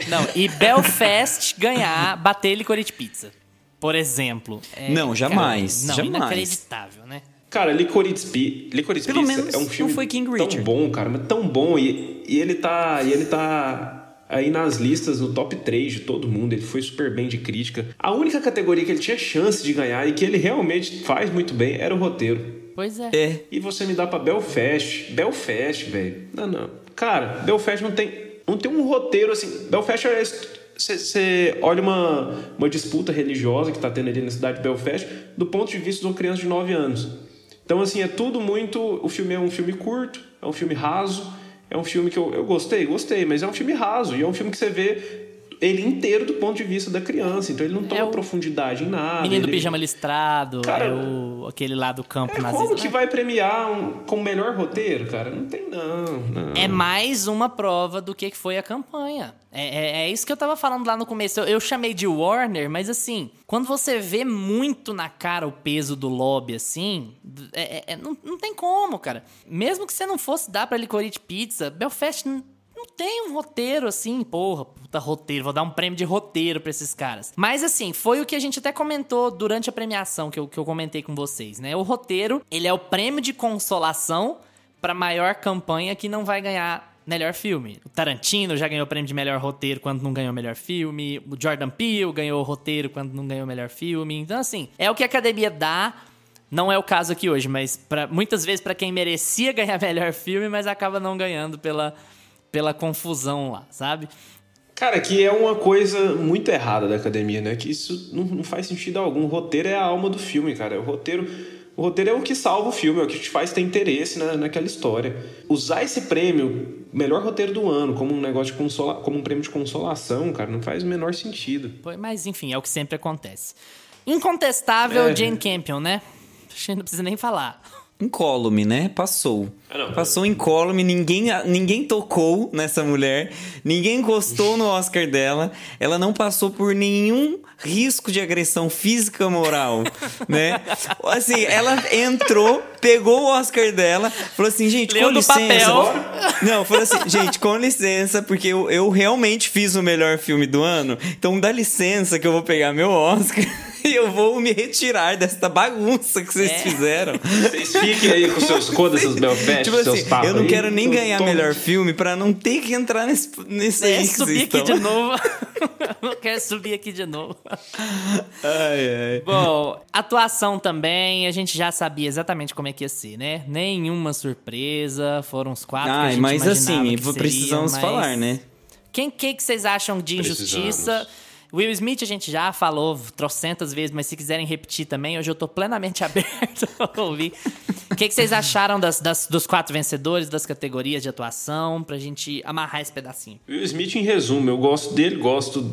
Não, e Belfast ganhar, bater Licorice Pizza. Por exemplo. É, Não, jamais, Cara, não, jamais. inacreditável, né? Cara, Licorice, Pi- Licorice Pelo Pizza menos é um filme não foi King tão bom, cara, mas tão bom. E, e ele tá. E ele tá aí nas listas, no top 3 de todo mundo. Ele foi super bem de crítica. A única categoria que ele tinha chance de ganhar e que ele realmente faz muito bem era o roteiro. Pois é. É. E você me dá pra Belfast. Belfast, velho. Não, não. Cara, Belfast não tem, não tem um roteiro assim. Belfast é. Você olha uma, uma disputa religiosa que tá tendo ali na cidade de Belfast do ponto de vista de uma criança de 9 anos. Então, assim, é tudo muito. O filme é um filme curto, é um filme raso, é um filme que eu, eu gostei, gostei, mas é um filme raso. E é um filme que você vê ele inteiro do ponto de vista da criança. Então ele não toma É o profundidade em nada. Menino do ele... pijama listrado, Cara, é o, aquele lá do campo É, nazista. como que vai premiar um, com o melhor roteiro, cara? Não tem, não. não. É mais uma prova do que que foi a campanha. É, é, é isso que eu tava falando lá no começo. Eu, eu chamei de Warner, mas assim, quando você vê muito na cara o peso do lobby, assim, é- é- é- não, não tem como, cara. Mesmo que você não fosse dar pra Licorice Pizza, Belfast não, tem um roteiro assim, porra, puta roteiro, vou dar um prêmio de roteiro pra esses caras. Mas assim, foi o que a gente até comentou durante a premiação que eu, que eu comentei com vocês, né? O roteiro, ele é o prêmio de consolação pra maior campanha que não vai ganhar melhor filme. O Tarantino já ganhou o prêmio de melhor roteiro quando não ganhou melhor filme. O Jordan Peele ganhou o roteiro quando não ganhou melhor filme. Então, assim, é o que a academia dá. Não é o caso aqui hoje, mas pra, muitas vezes pra quem merecia ganhar melhor filme, mas acaba não ganhando pela, pela confusão lá, sabe? Cara, que é uma coisa muito errada da academia, né? Que isso não, não faz sentido algum. O roteiro é a alma do filme, cara. O roteiro, o roteiro é o que salva o filme, é o que te faz ter interesse na, naquela história. Usar esse prêmio, melhor roteiro do ano, como um negócio de consola, como um prêmio de consolação, cara, não faz o menor sentido. Mas enfim, é o que sempre acontece. Incontestável É. Jane Campion, né? Não precisa nem falar. Incólume, né? Passou. Ah, não. Passou incólume, ninguém, ninguém tocou nessa mulher, ninguém encostou no Oscar dela, ela não passou por nenhum risco de agressão física moral, né? Assim, ela entrou, pegou o Oscar dela, falou assim, gente, Leu com licença. papel. Não, falou assim, gente, com licença, porque eu, eu realmente fiz o melhor filme do ano, então dá licença que eu vou pegar meu Oscar eu vou me retirar dessa bagunça que vocês É. fizeram. Vocês fiquem aí com seus codas, seus Belfast, Tipo seus assim, papos eu não aí. quero nem ganhar tô- melhor filme pra não ter que entrar nesse, nesse É, aí que subir vocês aqui estão. de novo. não quero subir aqui de novo. Ai, ai. Bom, atuação também, a gente já sabia exatamente como é que ia ser, né? Nenhuma surpresa, foram os quatro que a Ai, gente mas imaginava assim, que seria, precisamos mas- falar, né? Quem que, que vocês acham de injustiça? Precisamos. Will Smith a gente já falou trocentas vezes, mas se quiserem repetir também, hoje eu tô plenamente aberto a ouvir. O que, que vocês acharam das, das- dos quatro vencedores, das categorias de atuação, pra gente amarrar esse pedacinho? Will Smith, em resumo, eu gosto dele, gosto.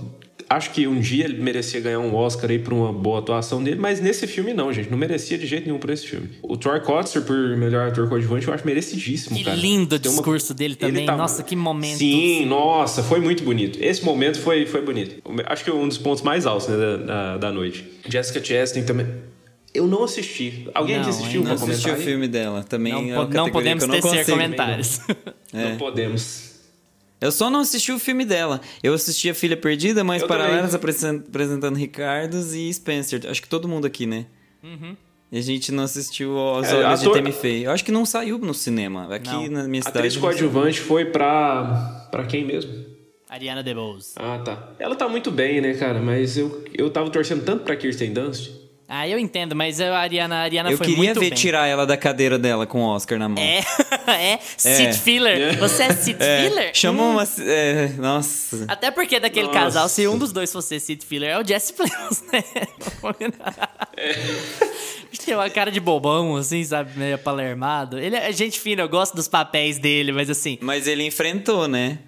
Acho que um dia ele merecia ganhar um Oscar aí por uma boa atuação dele, mas nesse filme não, gente. Não merecia de jeito nenhum por esse filme. O Troy Kotzer, por melhor ator coadjuvante, eu acho merecidíssimo, Que cara. lindo o Tem uma- discurso dele Ele também. tá- Nossa, que momento. Sim, nossa, foi muito bonito. Esse momento foi, foi bonito. Acho que é um dos pontos mais altos né, da, da, da noite. Jessica Chastain também. Eu não assisti. Alguém Não, aqui assistiu ainda Não assisti o filme dela. Também Não, é não podemos que eu não tecer consigo. comentários. Não podemos. Eu só não assisti o filme dela. Eu assisti A Filha Perdida, Mães Paralelas, apresentando Ricardos e Spencer. Acho que todo mundo aqui, né? Uhum. E a gente não assistiu Os É, Olhos ator- de Temi Feio. Eu acho que não saiu no cinema. Aqui Não. na minha A cidade. atriz não saiu. coadjuvante foi pra. pra quem mesmo? Ariana DeBose. Ah, tá. Ela tá muito bem, né, cara? Mas eu, eu tava torcendo tanto pra Kirsten Dunst. Ah, eu entendo, mas a Ariana, a Ariana Eu foi queria muito ver bem. tirar ela da cadeira dela com o Oscar na mão. É, é. Seat filler. Você é seat É, filler? chama Hum. uma. é, nossa. Até porque daquele Nossa. casal, se um dos dois fosse seat filler, é o Jesse Plemons, né? Tem uma cara de bobão, assim, sabe? Meio palermado. Ele é gente fina, eu gosto dos papéis dele, mas assim... Mas ele enfrentou, né?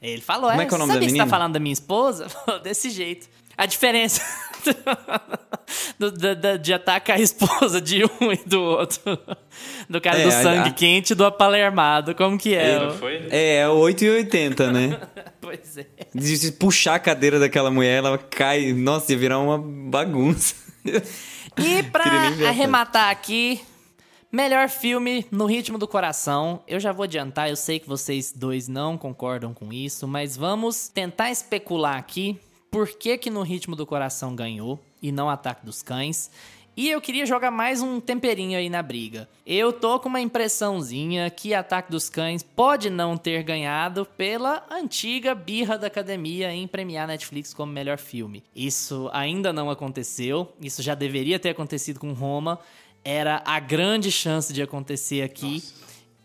Ele falou, Como é, é que é o nome sabe da que você tá falando da minha esposa? Falou, Desse jeito. A diferença do- do- do- de atacar a esposa de um e do outro. Do cara É, do sangue a- quente e do apalermado. Como que é? Não foi? É, é 8 e 80, né? Pois é. De se puxar a cadeira daquela mulher, ela cai. Nossa, ia virar uma bagunça. E pra arrematar aqui, melhor filme no ritmo do coração. Eu já vou adiantar, eu sei que vocês dois não concordam com isso, mas vamos tentar especular aqui por que que no ritmo do coração ganhou e não Ataque dos Cães. E eu queria jogar mais um temperinho aí na briga. Eu tô com uma impressãozinha que Ataque dos Cães pode não ter ganhado pela antiga birra da academia em premiar Netflix como melhor filme. Isso ainda não aconteceu, isso já deveria ter acontecido com Roma. Era a grande chance de acontecer aqui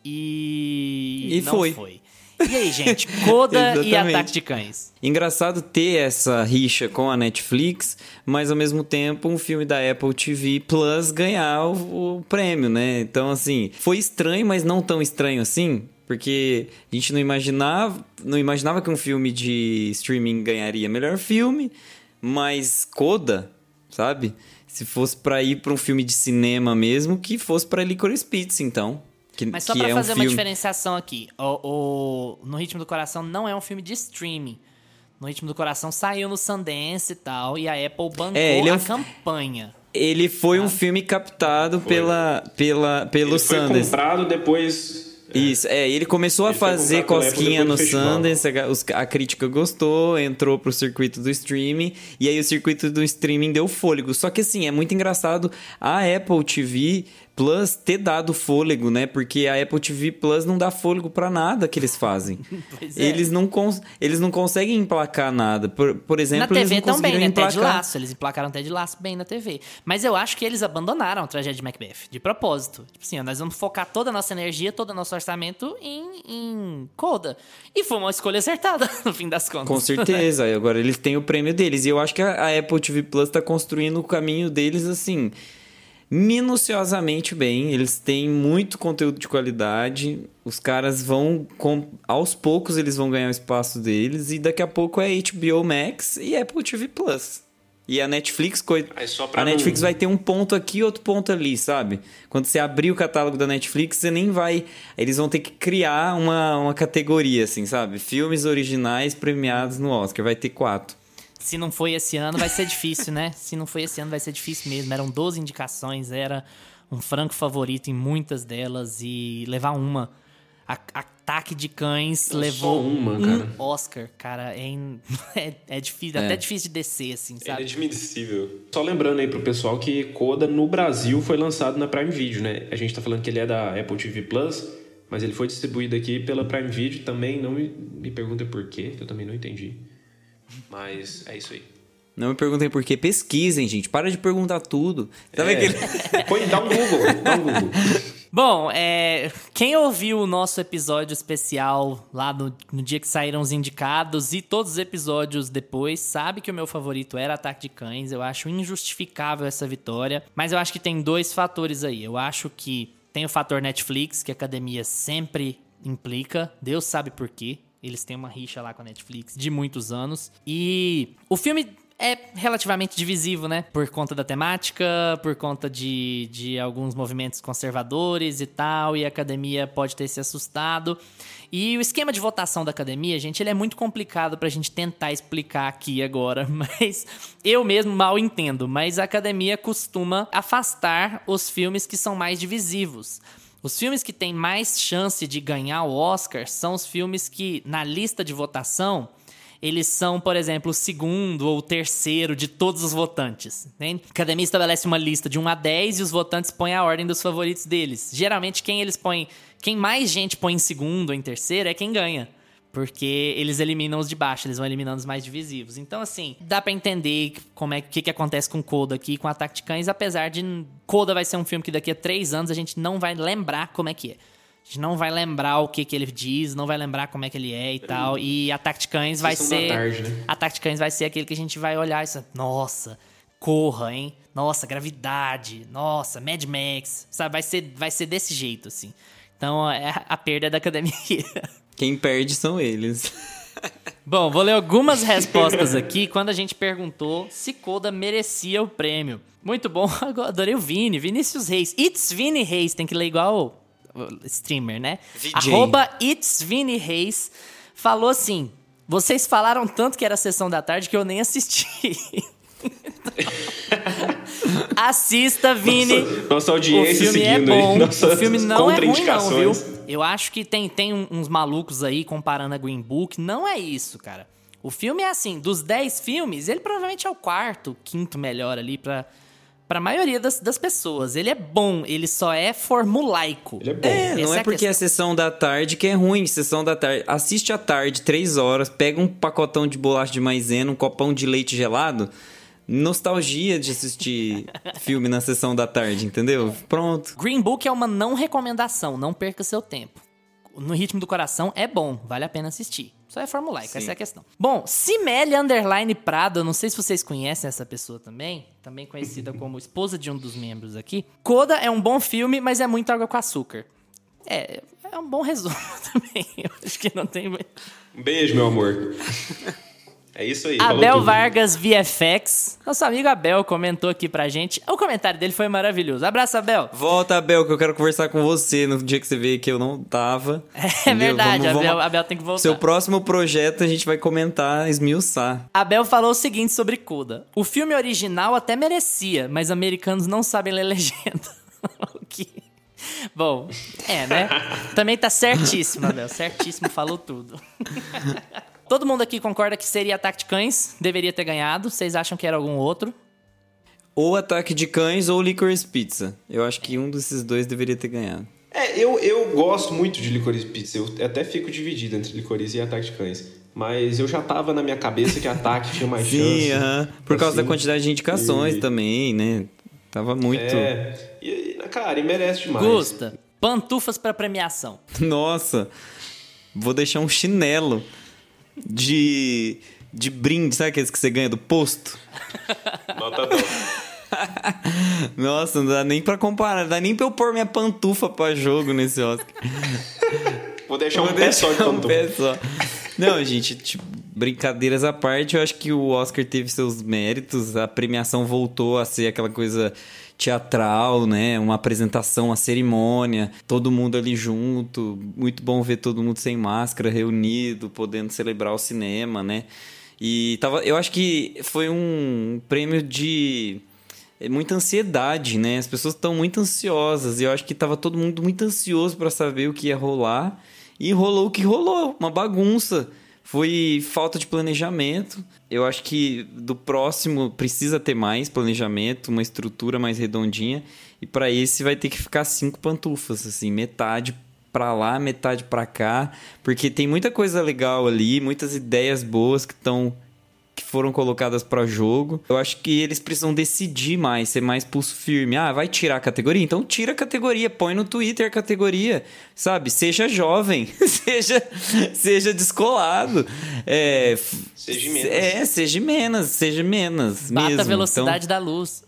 e, E não foi. foi. E aí, gente? Coda e. Ataque de Cães. Engraçado ter essa rixa com a Netflix, mas ao mesmo tempo um filme da Apple TV Plus ganhar o, o prêmio, né? Então, assim, foi estranho, mas não tão estranho assim. Porque a gente não imaginava, não imaginava que um filme de streaming ganharia melhor filme, mas Coda, sabe? Se fosse pra ir pra um filme de cinema mesmo, que fosse pra Licorice Pizza, então. Que, Mas só que pra é um fazer uma filme... diferenciação aqui. O, o- No Ritmo do Coração não é um filme de streaming. No Ritmo do Coração saiu no Sundance e tal, e a Apple bancou É, ele é a um- campanha. Ele foi um filme captado pela, pela, pelo Ele foi Sundance. comprado depois. Isso, é, ele começou a Ele foi fazer cosquinha no. Sundance, a, a crítica gostou, entrou pro circuito do streaming, e aí o circuito do streaming deu fôlego. Só que assim, é muito engraçado a Apple TV Plus ter dado fôlego, né? Porque a Apple TV Plus não dá fôlego pra nada que eles fazem. É. eles, não cons- eles não conseguem emplacar nada. Por, por exemplo, Na eles TV não também, né? Ted emplacar... Laço. Eles emplacaram Ted Laço bem na TV. Mas eu acho que eles abandonaram a tragédia de Macbeth, de propósito. Tipo assim, ó, nós vamos focar toda a nossa energia, todo o nosso orçamento em, em Coda. E foi uma escolha acertada, no fim das contas. Com certeza, agora eles têm o prêmio deles. E eu acho que a a Apple TV Plus tá construindo o caminho deles assim, minuciosamente bem. Eles têm muito conteúdo de qualidade. Os caras vão, com- aos poucos, eles vão ganhar o espaço deles. E daqui a pouco é HBO Max e Apple TV Plus. E a Netflix, coi- Aí só pra a Netflix vai ter um ponto aqui e outro ponto ali, sabe? Quando você abrir o catálogo da Netflix, você nem vai. Eles vão ter que criar uma, uma categoria, assim, sabe? Filmes originais premiados no Oscar. Vai ter quatro. Se não foi esse ano, vai ser difícil, né? Se não foi esse ano, vai ser difícil mesmo. Eram 12 indicações, era um franco favorito em muitas delas e levar uma. A- Ataque de Cães Não, levou uma, um cara. Oscar, cara. É, é, é difícil, É. até difícil de descer, assim, é sabe? admissível. Só lembrando aí pro pessoal que Coda no Brasil foi lançado na Prime Video, né? A gente tá falando que ele é da Apple TV Plus, mas ele foi distribuído aqui pela Prime Video também. Não me, me pergunta por quê, que eu também não entendi. Mas é isso aí. Não me perguntem por quê. Pesquisem, gente. Para de perguntar tudo. Sabe É. aquele... Põe, dá um Google, dá um Google. Bom, é, quem ouviu o nosso episódio especial lá no, no dia que saíram os indicados e todos os episódios depois, sabe que o meu favorito era Ataque de Cães. Eu acho injustificável essa vitória. Mas eu acho que tem dois fatores aí. Eu acho que tem o fator Netflix, que a academia sempre implica. Deus sabe por quê. Eles têm uma rixa lá com a Netflix de muitos anos. E o filme é relativamente divisivo, né? Por conta da temática, por conta de, de alguns movimentos conservadores e tal, e a academia pode ter se assustado. E o esquema de votação da academia, gente, ele é muito complicado pra gente tentar explicar aqui agora, mas eu mesmo mal entendo. Mas a academia costuma afastar os filmes que são mais divisivos. Os filmes que têm mais chance de ganhar o Oscar são os filmes que, na lista de votação, eles são, por exemplo, o segundo ou o terceiro de todos os votantes. Entende? A academia estabelece uma lista de 1 a 10 e os votantes põem a ordem dos favoritos deles. Geralmente, quem eles põem. Quem mais gente põe em segundo ou em terceiro é quem ganha. Porque eles eliminam os de baixo, eles vão eliminando os mais divisivos. Então, assim, dá pra entender como é que, que acontece com Coda aqui, com Ataque de Cães, apesar de Coda vai ser um filme que daqui a três anos a gente não vai lembrar como é que é. A gente não vai lembrar o que, que ele diz, não vai lembrar como é que ele é e tal. E Ataque de Cães vai ser. tarde, né? Ataque de Cães vai ser aquele que a gente vai olhar e dizer, nossa, corra, hein? Nossa, gravidade. Nossa, Mad Max. Sabe, vai ser, vai ser desse jeito, assim. Então, é a- a perda da academia. Quem perde são eles. Bom, vou ler algumas respostas aqui quando a gente perguntou se Coda merecia o prêmio. Muito bom, agora adorei o Vini, Vinícius Reis. It's Vini Reis, tem que ler igual streamer, né? VJ. Arroba It's Vini Reis falou assim: vocês falaram tanto que era sessão da tarde que eu nem assisti. Assista, Vini. Nossa, nossa audiência o filme é seguindo aí bom. nossas O filme não é ruim, não, viu? Eu acho que tem, tem uns malucos aí comparando a Green Book. Não é isso, cara. O filme é assim, dos 10 filmes, ele provavelmente é o quarto, quinto melhor ali pra, pra maioria das, das pessoas. Ele é bom, ele só é formulaico. Ele é bom. É, não é a porque é questão. sessão da tarde que é ruim. Sessão da tarde. Assiste à tarde, três horas, pega um pacotão de bolacha de maisena, um copão de leite gelado. Nostalgia de assistir filme na sessão da tarde, entendeu? Pronto. Green Book é uma não recomendação, não perca seu tempo. no ritmo do coração é bom, vale a pena assistir. Só é formulaico, essa é a questão. Bom, Cimeli Underline Prado, eu não sei se vocês conhecem essa pessoa também, também conhecida como esposa de um dos membros aqui. Coda é um bom filme, mas é muito água com açúcar. É, é um bom resumo também. Eu acho que não tem muito. Um beijo, meu amor. É isso aí. Abel. Vargas VFX. Nosso amigo Abel comentou aqui pra gente. O comentário dele foi maravilhoso. Abraço, Abel. Volta, Abel, que eu quero conversar com você no dia que você veio que eu não tava. É verdade, Abel, Abel tem que voltar. Seu próximo projeto a gente vai comentar, esmiuçar. Abel falou o seguinte sobre Coda. O filme original até merecia, mas americanos não sabem ler legenda. o que... Bom, é, né? Também tá certíssimo, Abel. Certíssimo, falou tudo. Todo mundo aqui concorda que seria Ataque de Cães, deveria ter ganhado. Vocês acham que era algum outro? Ou Ataque de Cães ou Licorice Pizza. Eu acho que um desses dois deveria ter ganhado. É, eu, eu gosto muito de Licorice Pizza. Eu até fico dividido entre Licorice e Ataque de Cães. Mas eu já tava na minha cabeça que Ataque tinha mais Sim, chance. aham. por causa assim. da quantidade de indicações E- também, né? Tava muito. É. E, cara, e merece demais. Gusta, pantufas pra premiação. Nossa, vou deixar um chinelo de, de brinde, sabe aqueles que você ganha do posto? Nota 10. Nossa, não dá nem pra comparar, não dá nem pra eu pôr minha pantufa pra jogo nesse Oscar. Vou deixar um Vou pé só de deixar um pantufa. pé só. Não, gente, tipo, brincadeiras à parte, eu acho que o Oscar teve seus méritos, a premiação voltou a ser aquela coisa teatral, né? Uma apresentação, uma cerimônia, todo mundo ali junto, muito bom ver todo mundo sem máscara, reunido, podendo celebrar o cinema, né? E tava, eu acho que foi um prêmio de é muita ansiedade, né? As pessoas estão muito ansiosas e eu acho que tava todo mundo muito ansioso para saber o que ia rolar e rolou o que rolou, uma bagunça. Foi falta de planejamento. Eu acho que do próximo precisa ter mais planejamento, uma estrutura mais redondinha e para esse vai ter que ficar cinco pantufas, assim, metade pra lá, metade pra cá, porque tem muita coisa legal ali, muitas ideias boas que estão que foram colocadas para jogo. Eu acho que eles precisam decidir mais, ser mais pulso firme. Ah, vai tirar a categoria? Então tira a categoria, põe no Twitter a categoria, sabe? Seja jovem, seja seja descolado. É, Seja menos. É, seja menos, seja menos Bata mesmo. a velocidade Então, da luz.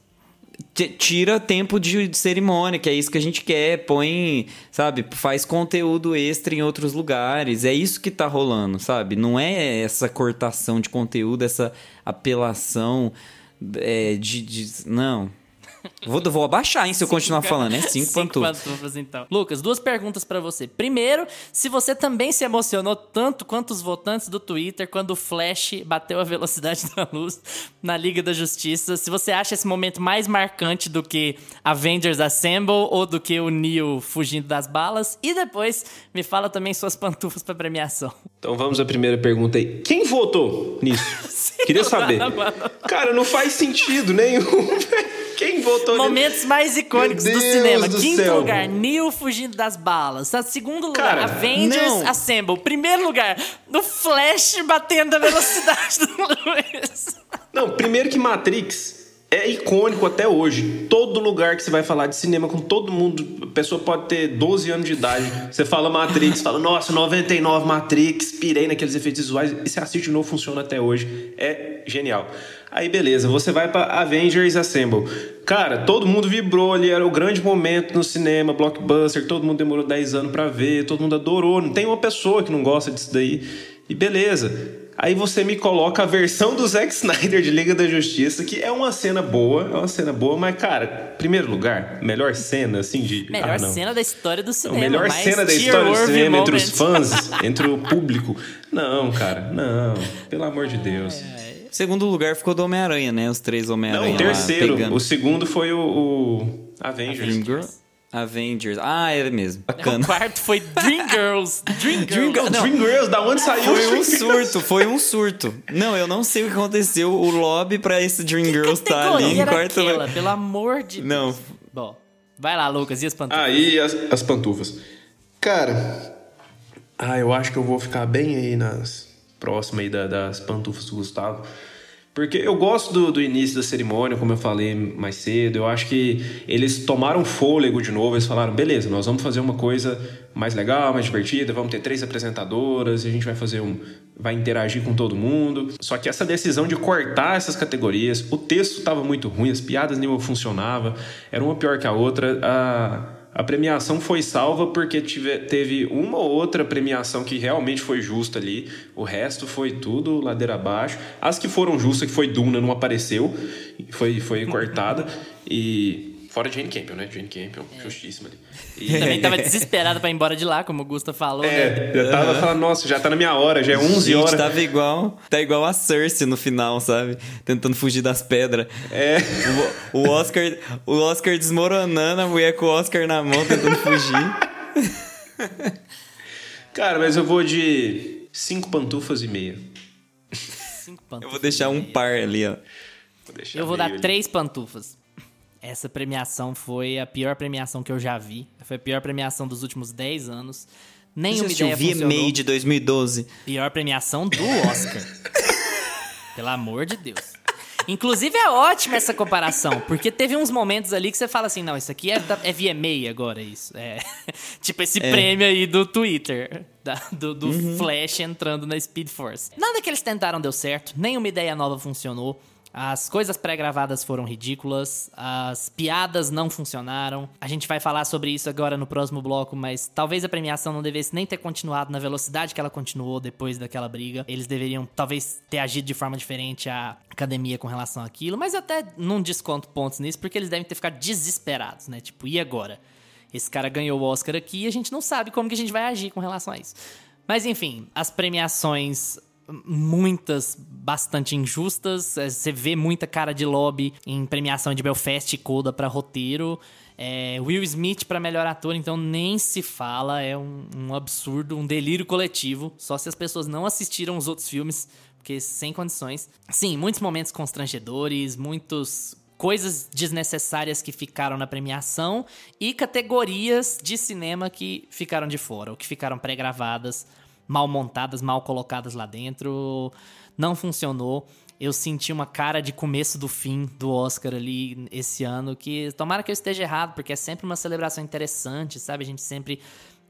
Tira tempo de, de cerimônia, que é isso que a gente quer, põe, sabe, faz conteúdo extra em outros lugares. É isso que tá rolando, sabe? Não é essa cortação de conteúdo, essa apelação é, de, de- Não. Vou, vou abaixar, hein, se eu continuar falando. É cinco, pantufas. pantufas, então. Lucas, duas perguntas pra você. Primeiro, se você também se emocionou tanto quanto os votantes do Twitter quando o Flash bateu a velocidade da luz na Liga da Justiça. Se você acha esse momento mais marcante do que Avengers Assemble ou do que o Neo fugindo das balas. E depois, me fala também suas pantufas pra premiação. Então vamos à primeira pergunta aí. Quem votou nisso? Queria saber. Cara, não faz sentido nenhum. Quem votou? Momentos mais icônicos do cinema. do Quinto céu. lugar, Neo fugindo das balas. Tá, Segundo lugar, Cara, Avengers não. Assemble. Primeiro lugar, do Flash batendo a velocidade do Luiz. Não, primeiro que Matrix é icônico até hoje. Todo lugar que você vai falar de cinema com todo mundo, a pessoa pode ter 12 anos de idade. Você fala Matrix, fala, nossa, 99 Matrix, pirei naqueles efeitos visuais. E você assiste de novo, funciona até hoje. É genial. Aí beleza, você vai pra Avengers Assemble. Cara, todo mundo vibrou ali, era o grande momento no cinema, blockbuster, todo mundo demorou 10 anos pra ver, todo mundo adorou. Não tem uma pessoa que não gosta disso daí. E beleza. Aí você me coloca a versão do Zack Snyder de Liga da Justiça, que é uma cena boa, é uma cena boa, mas, cara, primeiro lugar, melhor cena, assim, de. Melhor ah, não. cena da história do cinema. melhor mais cena da história do cinema entre os fãs, entre o público. Não, cara, não. Pelo amor de Deus. Segundo lugar ficou do Homem-Aranha, né? Os três Não, Homem-Aranha. o lá terceiro. pegando. O segundo foi o, o Avengers. Dream? Avengers. Ah, era mesmo. O Bacana. quarto foi Dreamgirls. Dreamgirls. Girl- não. Dreamgirls, da onde saiu Foi o um surto, foi um surto. Não, eu não sei o que aconteceu. O lobby pra esse Dream Girls tá ali em quarto aquela, pelo amor de Deus. Não. Bom, vai lá, Lucas. E as pantufas? Aí as, as pantufas. Cara, ah, eu acho que eu vou ficar bem aí nas próximas aí da- das pantufas do Gustavo. Porque eu gosto do, do, início da cerimônia, como eu falei mais cedo. Eu acho que eles tomaram fôlego de novo. Eles falaram: beleza, nós vamos fazer uma coisa mais legal, mais divertida. Vamos ter três apresentadoras a gente vai fazer um. vai interagir com todo mundo. Só que essa decisão de cortar essas categorias, o texto estava muito ruim, as piadas nem funcionavam, era uma pior que a outra. A premiação foi salva porque tive, teve uma ou outra premiação que realmente foi justa ali. O resto foi tudo ladeira abaixo. As que foram justas, que foi Duna, não apareceu. Foi, foi cortada. E Fora Jane Campion, né? Jane Campion, é. justíssima ali. E... Também tava desesperado pra ir embora de lá, como o Gusta falou. É, né? já tava uhum. falando, nossa, já tá na minha hora, já é 11 Gente, horas. tava igual, tá igual a Cersei no final, sabe? Tentando fugir das pedras. É. O, o, Oscar, o Oscar desmoronando, a mulher com o Oscar na mão tentando fugir. Cara, mas eu vou de cinco pantufas e meia. Cinco pantufas eu vou deixar um par ali, ó. Vou eu vou dar ali. três pantufas. Essa premiação foi a pior premiação que eu já vi. Foi a pior premiação dos últimos 10 anos. Nenhuma Você ideia funcionou. VMA de 2012. Pior premiação do Oscar. Pelo amor de Deus. Inclusive é ótima essa comparação, porque teve uns momentos ali que você fala assim, não, isso aqui é, é VMA agora, isso. É, tipo esse é. prêmio aí do Twitter, da, do, do uhum. Flash entrando na Speed Force. Nada que eles tentaram deu certo, nenhuma ideia nova funcionou. As coisas pré-gravadas foram ridículas, as piadas não funcionaram. A gente vai falar sobre isso agora no próximo bloco, mas talvez a premiação não devesse nem ter continuado na velocidade que ela continuou depois daquela briga. Eles deveriam talvez ter agido de forma diferente a academia com relação àquilo, mas até não desconto pontos nisso, porque eles devem ter ficado desesperados, né? Tipo, e agora? Esse cara ganhou o Oscar aqui e a gente não sabe como que a gente vai agir com relação a isso. Mas enfim, as premiações muitas bastante injustas. É, você vê muita cara de lobby em premiação de Belfast e Coda para roteiro. É, Will Smith para melhor ator, então nem se fala. É um, um, absurdo, um delírio coletivo. Só se as pessoas não assistiram os outros filmes, porque sem condições. Sim, muitos momentos constrangedores, muitos coisas desnecessárias que ficaram na premiação e categorias de cinema que ficaram de fora, ou que ficaram pré-gravadas mal montadas, mal colocadas lá dentro. Não funcionou. Eu senti uma cara de começo do fim do Oscar ali esse ano, que tomara que eu esteja errado, porque é sempre uma celebração interessante, sabe? A gente sempre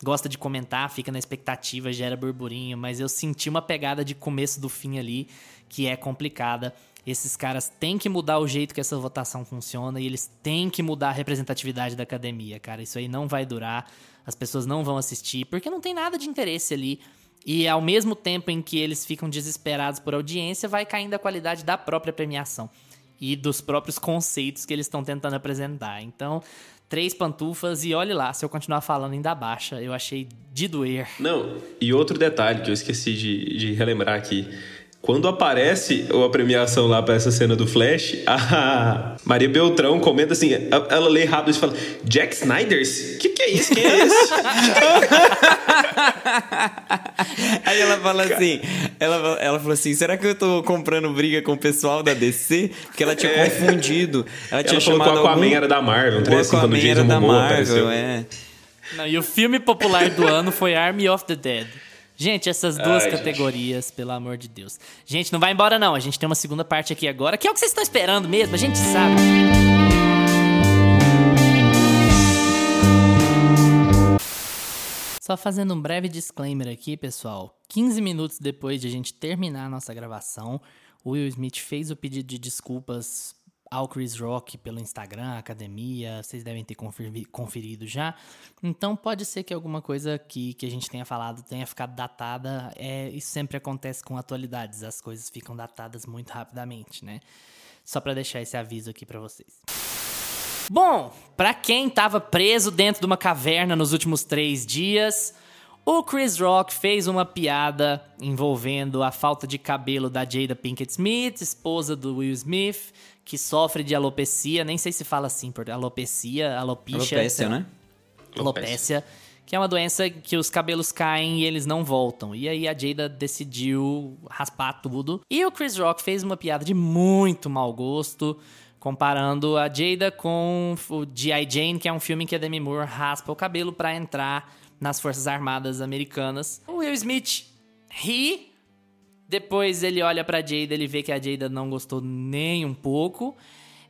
gosta de comentar, fica na expectativa, gera burburinho, mas eu senti uma pegada de começo do fim ali que é complicada. Esses caras têm que mudar o jeito que essa votação funciona e eles têm que mudar a representatividade da academia, cara. Isso aí não vai durar, as pessoas não vão assistir, porque não tem nada de interesse ali. E ao mesmo tempo em que eles ficam desesperados por audiência, vai caindo a qualidade da própria premiação e dos próprios conceitos que eles estão tentando apresentar. Então, três pantufas e olhe lá, se eu continuar falando ainda baixa, eu achei de doer. Não, e outro detalhe que eu esqueci de, de relembrar aqui. Quando aparece a premiação lá para essa cena do Flash, a Maria Beltrão comenta assim, ela lê rápido e fala: Jack Snyders? Que que é isso? Quem é esse? Aí ela fala assim, ela, ela falou assim, será que eu tô comprando briga com o pessoal da DC? Porque ela tinha é. confundido. Ela, tinha ela falou chamado que o Aquaman algum... era da Marvel, um assim, quando o Jason da Marvel, apareceu. É. Não, e o filme popular do ano foi Army of the Dead. Gente, essas duas Ai, categorias, gente. pelo amor de Deus. Gente, não vai embora não. A gente tem uma segunda parte aqui agora, que é o que vocês estão esperando mesmo, a gente sabe. Só fazendo um breve disclaimer aqui, pessoal. 15 minutos depois de a gente terminar a nossa gravação, o Will Smith fez o pedido de desculpas ao Chris Rock pelo Instagram, academia, vocês devem ter conferido já. Então pode ser que alguma coisa aqui que a gente tenha falado tenha ficado datada. É, isso sempre acontece com atualidades, as coisas ficam datadas muito rapidamente, né? Só para deixar esse aviso aqui para vocês. Bom, para quem estava preso dentro de uma caverna nos últimos três dias, o Chris Rock fez uma piada envolvendo a falta de cabelo da Jada Pinkett Smith, esposa do Will Smith, que sofre de alopecia, nem sei se fala assim, por alopecia, alopecia. Alopecia, né? Alopecia, que é uma doença que os cabelos caem e eles não voltam. E aí a Jada decidiu raspar tudo. E o Chris Rock fez uma piada de muito mau gosto, comparando a Jada com o G.I. Jane, que é um filme em que a Demi Moore raspa o cabelo para entrar nas Forças Armadas Americanas. O Will Smith ri Depois ele olha pra Jada, ele vê que a Jada não gostou nem um pouco.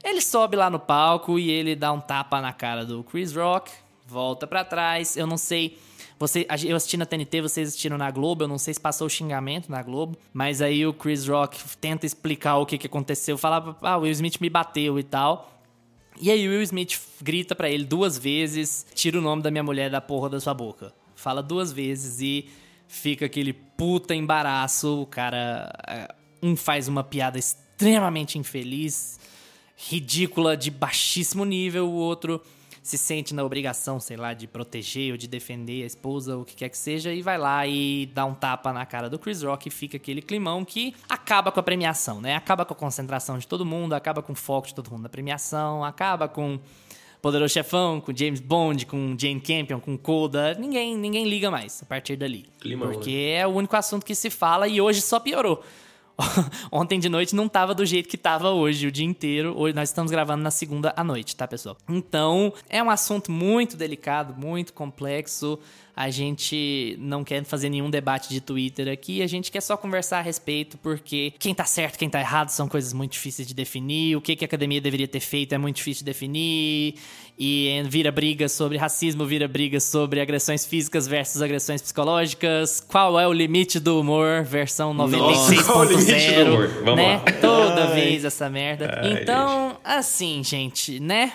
Ele sobe lá no palco e ele dá um tapa na cara do Chris Rock, volta pra trás. Eu não sei. Você, eu assisti na TNT, vocês assistiram na Globo, eu não sei se passou o xingamento na Globo, mas aí o Chris Rock tenta explicar o que, que aconteceu, fala, ah, o Will Smith me bateu e tal. E aí Will Smith grita para ele duas vezes, tira o nome da minha mulher da porra da sua boca. Fala duas vezes e fica aquele puta embaraço, o cara eh, um faz uma piada extremamente infeliz, ridícula de baixíssimo nível, o outro se sente na obrigação, sei lá, de proteger ou de defender a esposa, o que quer que seja, e vai lá e dá um tapa na cara do Chris Rock e fica aquele climão que acaba com a premiação, né? Acaba com a concentração de todo mundo, acaba com o foco de todo mundo na premiação, acaba com Poderoso Chefão, com James Bond, com Jane Campion, com Coda. Ninguém, ninguém liga mais a partir dali. Climão, porque né? é o único assunto que se fala e hoje só piorou. Ontem de noite não tava do jeito que tava hoje, o dia inteiro. Hoje nós estamos gravando na segunda à noite, tá, pessoal? Então, é um assunto muito delicado, muito complexo. A gente não quer fazer nenhum debate de Twitter aqui, a gente quer só conversar a respeito, porque quem tá certo, quem tá errado são coisas muito difíceis de definir. O que, que a academia deveria ter feito é muito difícil de definir. E vira briga sobre racismo, vira briga sobre agressões físicas versus agressões psicológicas. Qual é o limite do humor? Versão Nossa, qual é o limite do humor? 96.0, Vamos né? lá. Toda Ai. vez essa merda. Ai, então, assim, gente, né?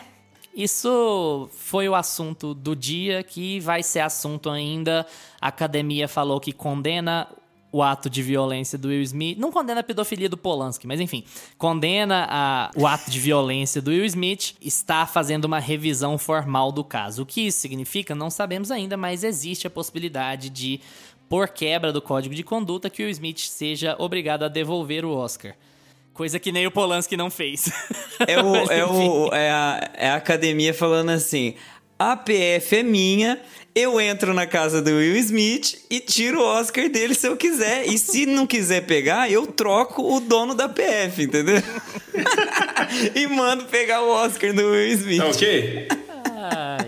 Isso foi o assunto do dia que vai ser assunto ainda. A academia falou que condena o ato de violência do Will Smith. Não condena a pedofilia do Polanski, mas enfim, condena a- o ato de violência do Will Smith. Está fazendo uma revisão formal do caso. O que isso significa, não sabemos ainda, mas existe a possibilidade de, por quebra do código de conduta, que o Will Smith seja obrigado a devolver o Oscar. Coisa que nem o Polanski não fez. É, o, Mas, é, o, é, a, é a academia falando assim: a PF é minha, eu entro na casa do Will Smith e tiro o Oscar dele se eu quiser. E se não quiser pegar, eu troco o dono da PF, entendeu? e mando pegar o Oscar do Will Smith. Tá ok? Ai.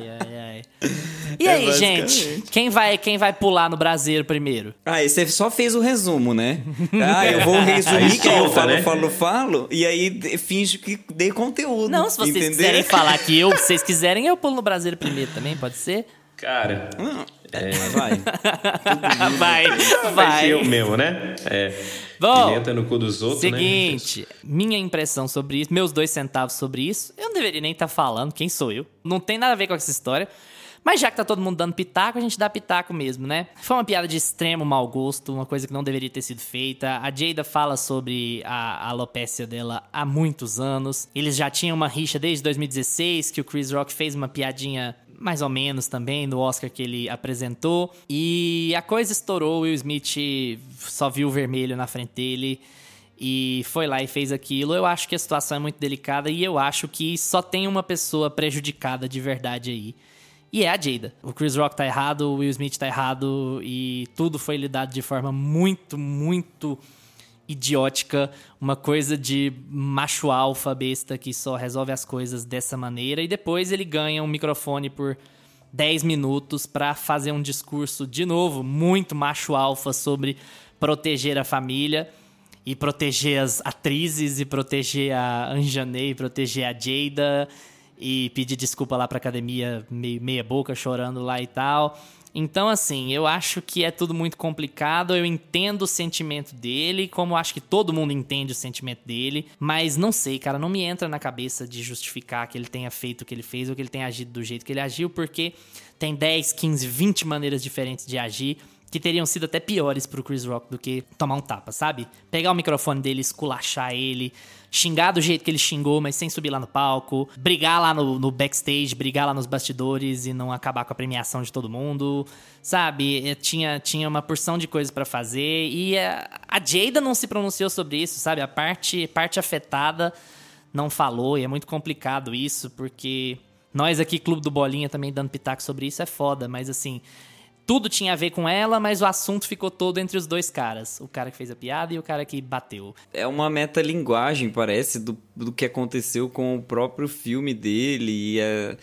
E É aí, gente? Quem vai, quem vai pular no braseiro primeiro? Ah, e você só fez o resumo, né? Ah, eu vou resumir, Aí que aí eu falo, né? falo, falo, e aí finjo que dei conteúdo. Não, se vocês entendeu? quiserem falar que eu, se vocês quiserem, eu pulo no braseiro primeiro também, pode ser? Cara, É, vai. Vai, vai vai. ser eu mesmo, né? É. Bom, Pimenta no cu dos outros, né? Seguinte, minha impressão sobre isso, meus dois centavos sobre isso, eu não deveria nem estar falando, quem sou eu? Não tem nada a ver com essa história. Mas já que tá todo mundo dando pitaco, a gente dá pitaco mesmo, né? Foi uma piada de extremo mau gosto, uma coisa que não deveria ter sido feita. A Jada fala sobre a alopécia dela há muitos anos. Eles já tinham uma rixa desde 2016, que o Chris Rock fez uma piadinha mais ou menos também no Oscar que ele apresentou. E a coisa estourou, Will Smith só viu o vermelho na frente dele e foi lá e fez aquilo. Eu acho que a situação é muito delicada e eu acho que só tem uma pessoa prejudicada de verdade aí. E é a Jada. O Chris Rock tá errado, o Will Smith tá errado e tudo foi lidado de forma muito, muito idiótica, uma coisa de macho alfa besta que só resolve as coisas dessa maneira. E depois ele ganha um microfone por 10 minutos pra fazer um discurso de novo muito macho alfa sobre proteger a família e proteger as atrizes e proteger a Anjanei, proteger a Jada e pedir desculpa lá pra academia meio meia boca chorando lá e tal. Então, assim, eu acho que é tudo muito complicado. Eu entendo o sentimento dele, como acho que todo mundo entende o sentimento dele, mas não sei, cara, não me entra na cabeça de justificar que ele tenha feito o que ele fez ou que ele tenha agido do jeito que ele agiu, porque tem 10, 15, 20 maneiras diferentes de agir que teriam sido até piores pro Chris Rock do que tomar um tapa, sabe? Pegar o microfone dele, esculachar ele, xingar do jeito que ele xingou, mas sem subir lá no palco, brigar lá no, no backstage, brigar lá nos bastidores e não acabar com a premiação de todo mundo, sabe? Eh, Tinha, tinha uma porção de coisas pra fazer e a, a Jada não se pronunciou sobre isso, sabe? A parte, parte afetada não falou e é muito complicado isso, porque nós aqui, Clube do Bolinha, também dando pitaco sobre isso é foda, mas assim tudo tinha a ver com ela, mas o assunto ficou todo entre os dois caras. O cara que fez a piada e o cara que bateu. É uma metalinguagem, parece, do, do que aconteceu com o próprio filme dele. E é,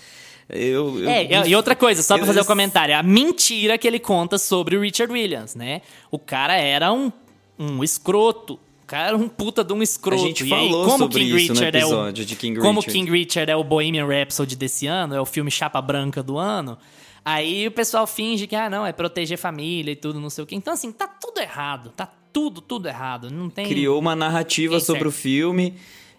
eu, eu- É, e outra coisa, só pra eu- fazer o comentário, a mentira que ele conta sobre o Richard Williams, né? O cara era um um escroto. O cara era um puta de um escroto. A gente e falou aí, como sobre King isso no Richard é o, episódio de King Como Richard. King Richard é o Bohemian Rhapsody desse ano, é o filme chapa branca do ano, aí o pessoal finge que, ah, não, é proteger família e tudo, não sei o quê. Então, assim, tá tudo errado. Tá tudo, tudo errado. Não tem... criou uma narrativa sobre certo. o filme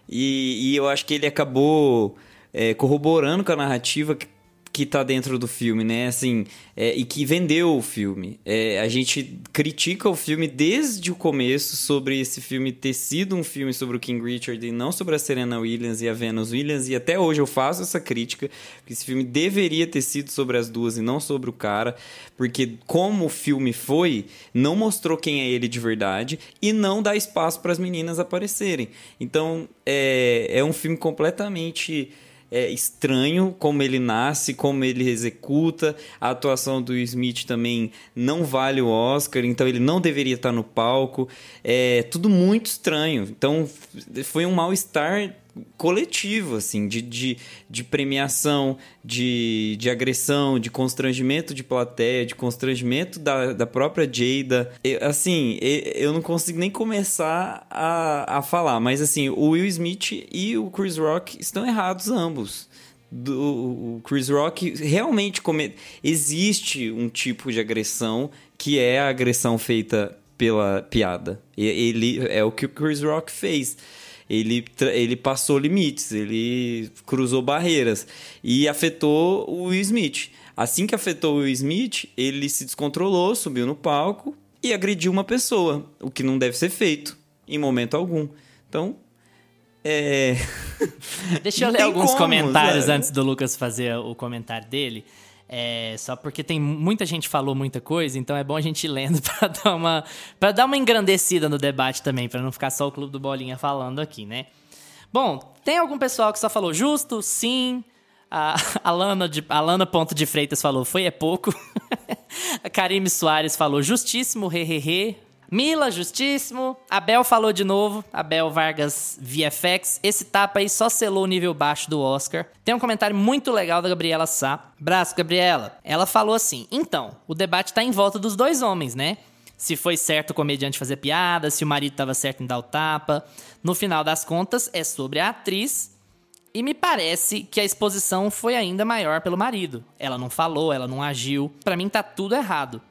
e, e eu acho que ele acabou é, corroborando com a narrativa que, que tá dentro do filme, né? Assim, é, e que vendeu o filme. É, a gente critica o filme desde o começo sobre esse filme ter sido um filme sobre o King Richard e não sobre a Serena Williams e a Venus Williams. E até hoje eu faço essa crítica, que esse filme deveria ter sido sobre as duas e não sobre o cara, porque como o filme foi, não mostrou quem é ele de verdade e não dá espaço para as meninas aparecerem. Então é, é um filme completamente é, estranho como ele nasce, como ele executa. A atuação do Smith também não vale o Oscar, então ele não deveria estar no palco. É tudo muito estranho. Então foi um mal-estar coletivo, assim, de, de, de premiação, de, de agressão, de constrangimento de plateia, de constrangimento da, da própria Jada. Eu, assim, eu não consigo nem começar a, a falar, mas assim, o Will Smith e o Chris Rock estão errados ambos. Do, o Chris Rock realmente come... existe um tipo de agressão que é a agressão feita pela piada. Ele é o que o Chris Rock fez ele, ele passou limites, ele cruzou barreiras e afetou o Will Smith. Assim que afetou o Will Smith, ele se descontrolou, subiu no palco e agrediu uma pessoa, o que não deve ser feito em momento algum. Então, é. Deixa eu ler alguns como, comentários sabe? antes do Lucas fazer o comentário dele. É, só porque tem muita gente falou muita coisa, então é bom a gente ir lendo pra dar uma, pra dar uma engrandecida no debate também, pra não ficar só o Clube do Bolinha falando aqui, né? Bom, tem algum pessoal que só falou justo, sim. A, a Lana, de, Ponto de Freitas falou foi é pouco. a Karime Soares falou justíssimo, hehehe. Mila, justíssimo. Abel falou de novo. Abel Vargas VFX. Esse tapa aí só selou o nível baixo do Oscar. Tem um comentário muito legal da Gabriela Sá. Braço, Gabriela. Ela falou assim: então, o debate tá em volta dos dois homens, né? Se foi certo o comediante fazer piada, se o marido tava certo em dar o tapa. No final das contas, é sobre a atriz e me parece que a exposição foi ainda maior pelo marido. Ela não falou, ela não agiu. Pra mim tá tudo errado.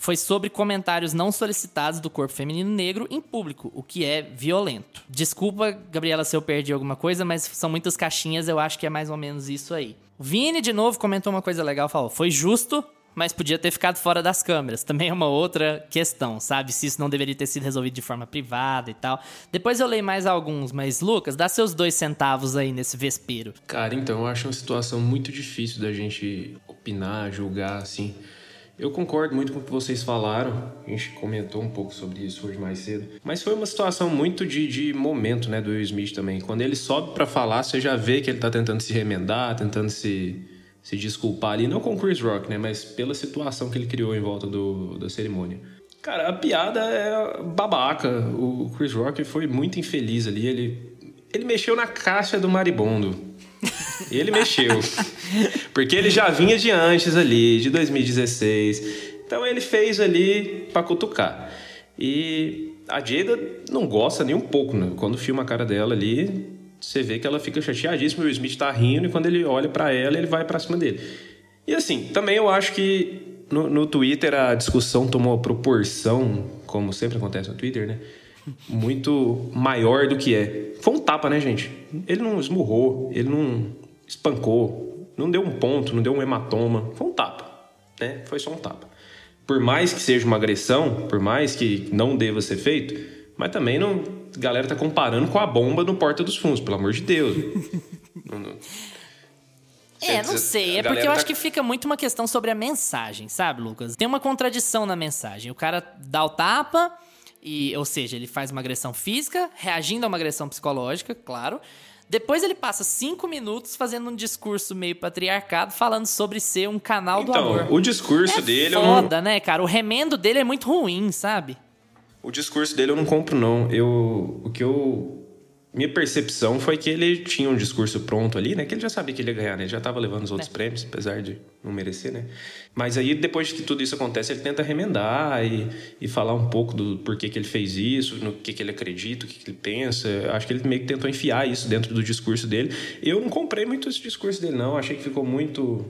Foi sobre comentários não solicitados do corpo feminino negro em público, o que é violento. Desculpa, Gabriela, se eu perdi alguma coisa, mas são muitas caixinhas, eu acho que é mais ou menos isso aí. O Vini, de novo, comentou uma coisa legal, falou: foi justo, mas podia ter ficado fora das câmeras. Também é uma outra questão, sabe? Se isso não deveria ter sido resolvido de forma privada e tal. Depois eu leio mais alguns, mas Lucas, dá seus dois centavos aí nesse vespeiro. Cara, então eu acho uma situação muito difícil da gente opinar, julgar, assim. Eu concordo muito com o que vocês falaram, a gente comentou um pouco sobre isso hoje mais cedo. Mas foi uma situação muito de, de momento, né, do Will Smith também. Quando ele sobe pra falar, você já vê que ele tá tentando se remendar, tentando se, se desculpar ali. Não com o Chris Rock, né, mas pela situação que ele criou em volta do, da cerimônia. Cara, a piada é babaca. O Chris Rock foi muito infeliz ali. Ele, ele mexeu na caixa do maribondo. Ele mexeu. Porque ele já vinha de antes ali, de 2016. Então ele fez ali pra cutucar. E a Jada não gosta nem um pouco, né? Quando filma a cara dela ali, você vê que ela fica chateadíssima, o Will Smith tá rindo e quando ele olha pra ela, ele vai pra cima dele. E assim, também eu acho que no, no Twitter a discussão tomou proporção, como sempre acontece no Twitter, né? Muito maior do que é. Foi um tapa, né, gente? Ele não esmurrou, ele não espancou, não deu um ponto, não deu um hematoma. Foi um tapa, né? Foi só um tapa. Por mais que seja uma agressão, por mais que não deva ser feito, mas também não. A galera tá comparando com a bomba no Porta dos Fundos, pelo amor de Deus. Não- não- É, não sei. É porque eu tá- acho que fica muito uma questão sobre a mensagem, sabe, Lucas? Tem uma contradição na mensagem. O cara dá o tapa, e, ou seja, ele faz uma agressão física, reagindo a uma agressão psicológica, claro. Depois ele passa cinco minutos fazendo um discurso meio patriarcado, falando sobre ser um canal do Então, amor. o discurso é dele eu não, foda, né, cara? O remendo dele é muito ruim, sabe? O discurso dele eu não compro, não. Eu, o que eu minha percepção foi que ele tinha um discurso pronto ali, né? Que ele já sabia que ele ia ganhar, né? Ele já estava levando os outros é. prêmios, apesar de não merecer, né? Mas aí, depois que tudo isso acontece, ele tenta remendar e, e falar um pouco do porquê que ele fez isso, no que, que ele acredita, o que, que ele pensa. Acho que ele meio que tentou enfiar isso dentro do discurso dele. Eu não comprei muito esse discurso dele, não. Achei que ficou muito...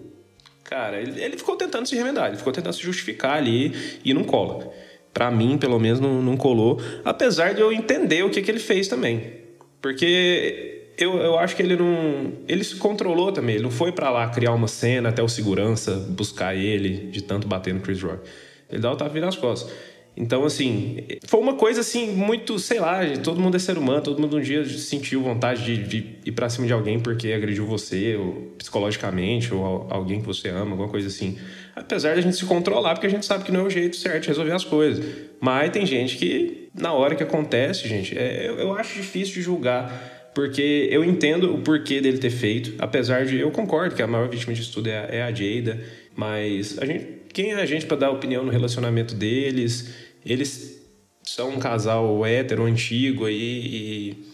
Cara, ele, ele ficou tentando se remendar, ele ficou tentando se justificar ali e não cola. Para mim, pelo menos, não, não colou. Apesar de eu entender o que, que ele fez também. Porque eu, eu acho que ele não. Ele se controlou também. Ele não foi para lá criar uma cena até o segurança buscar ele de tanto bater no Chris Rock. Ele dá o tapa nas costas. Então, assim, foi uma coisa assim, muito, sei lá, todo mundo é ser humano, todo mundo um dia sentiu vontade de, de ir pra cima de alguém porque agrediu você, ou psicologicamente, ou alguém que você ama, alguma coisa assim. Apesar de a gente se controlar, porque a gente sabe que não é o jeito certo de resolver as coisas. Mas tem gente que, na hora que acontece, gente, é, eu, eu acho difícil de julgar porque eu entendo o porquê dele ter feito, apesar de eu concordo que a maior vítima de tudo é, é a Jada, mas a gente, quem é a gente para dar opinião no relacionamento deles? Eles são um casal hétero antigo aí e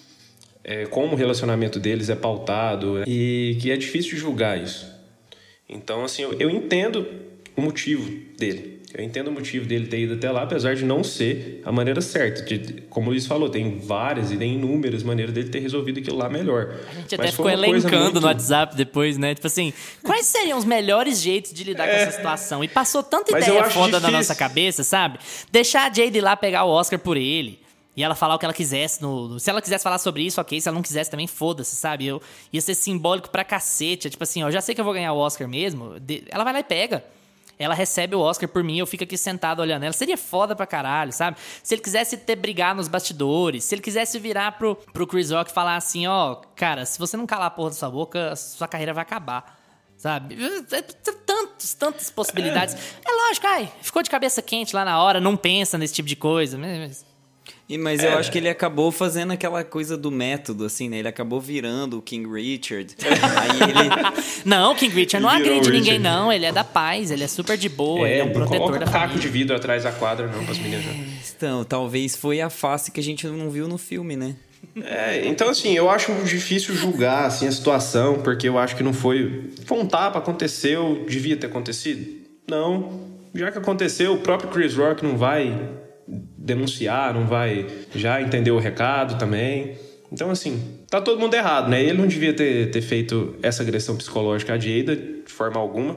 é, como o relacionamento deles é pautado e que é difícil de julgar isso. Então, assim, eu, eu entendo o motivo dele. Eu entendo o motivo dele ter ido até lá, apesar de não ser a maneira certa. De, como o Luiz falou, tem várias e tem inúmeras maneiras dele ter resolvido aquilo lá melhor. A gente até ficou elencando muito... no WhatsApp depois, né? Tipo assim, quais seriam os melhores jeitos de lidar é... com essa situação? E passou tanta Mas ideia foda difícil. na nossa cabeça, sabe? Deixar a Jade lá pegar o Oscar por ele. E ela falar o que ela quisesse. No, no, se ela quisesse falar sobre isso, ok. Se ela não quisesse, também foda-se, sabe? Eu, ia ser simbólico pra cacete. É tipo assim, ó, já sei que eu vou ganhar o Oscar mesmo. De, ela vai lá e pega ela recebe o Oscar por mim, eu fico aqui sentado olhando ela. Seria foda pra caralho, sabe? Se ele quisesse ter brigar nos bastidores, se ele quisesse virar pro, pro Chris Rock e falar assim, ó, oh, cara, se você não calar a porra da sua boca, sua carreira vai acabar. Sabe? É, é, tantos, tantas possibilidades. É, lógico, ai, ficou de cabeça quente lá na hora, não pensa nesse tipo de coisa. Mas e, mas é. eu acho que ele acabou fazendo aquela coisa do método, assim, né? Ele acabou virando o King Richard. Aí ele... Não, o King Richard não agride ninguém, não. Ele é da paz, ele é super de boa, é, ele é um protetor da família. caco de vidro atrás da quadra, não, as meninas. Então, talvez foi a face que a gente não viu no filme, né? É, então assim, eu acho difícil julgar assim a situação, porque eu acho que não foi, foi um tapa, aconteceu, devia ter acontecido. Não, já que aconteceu, o próprio Chris Rock não vai denunciar, não vai já entender o recado também. Então, assim, tá todo mundo errado, né? Ele não devia ter, ter feito essa agressão psicológica à Jada de forma alguma.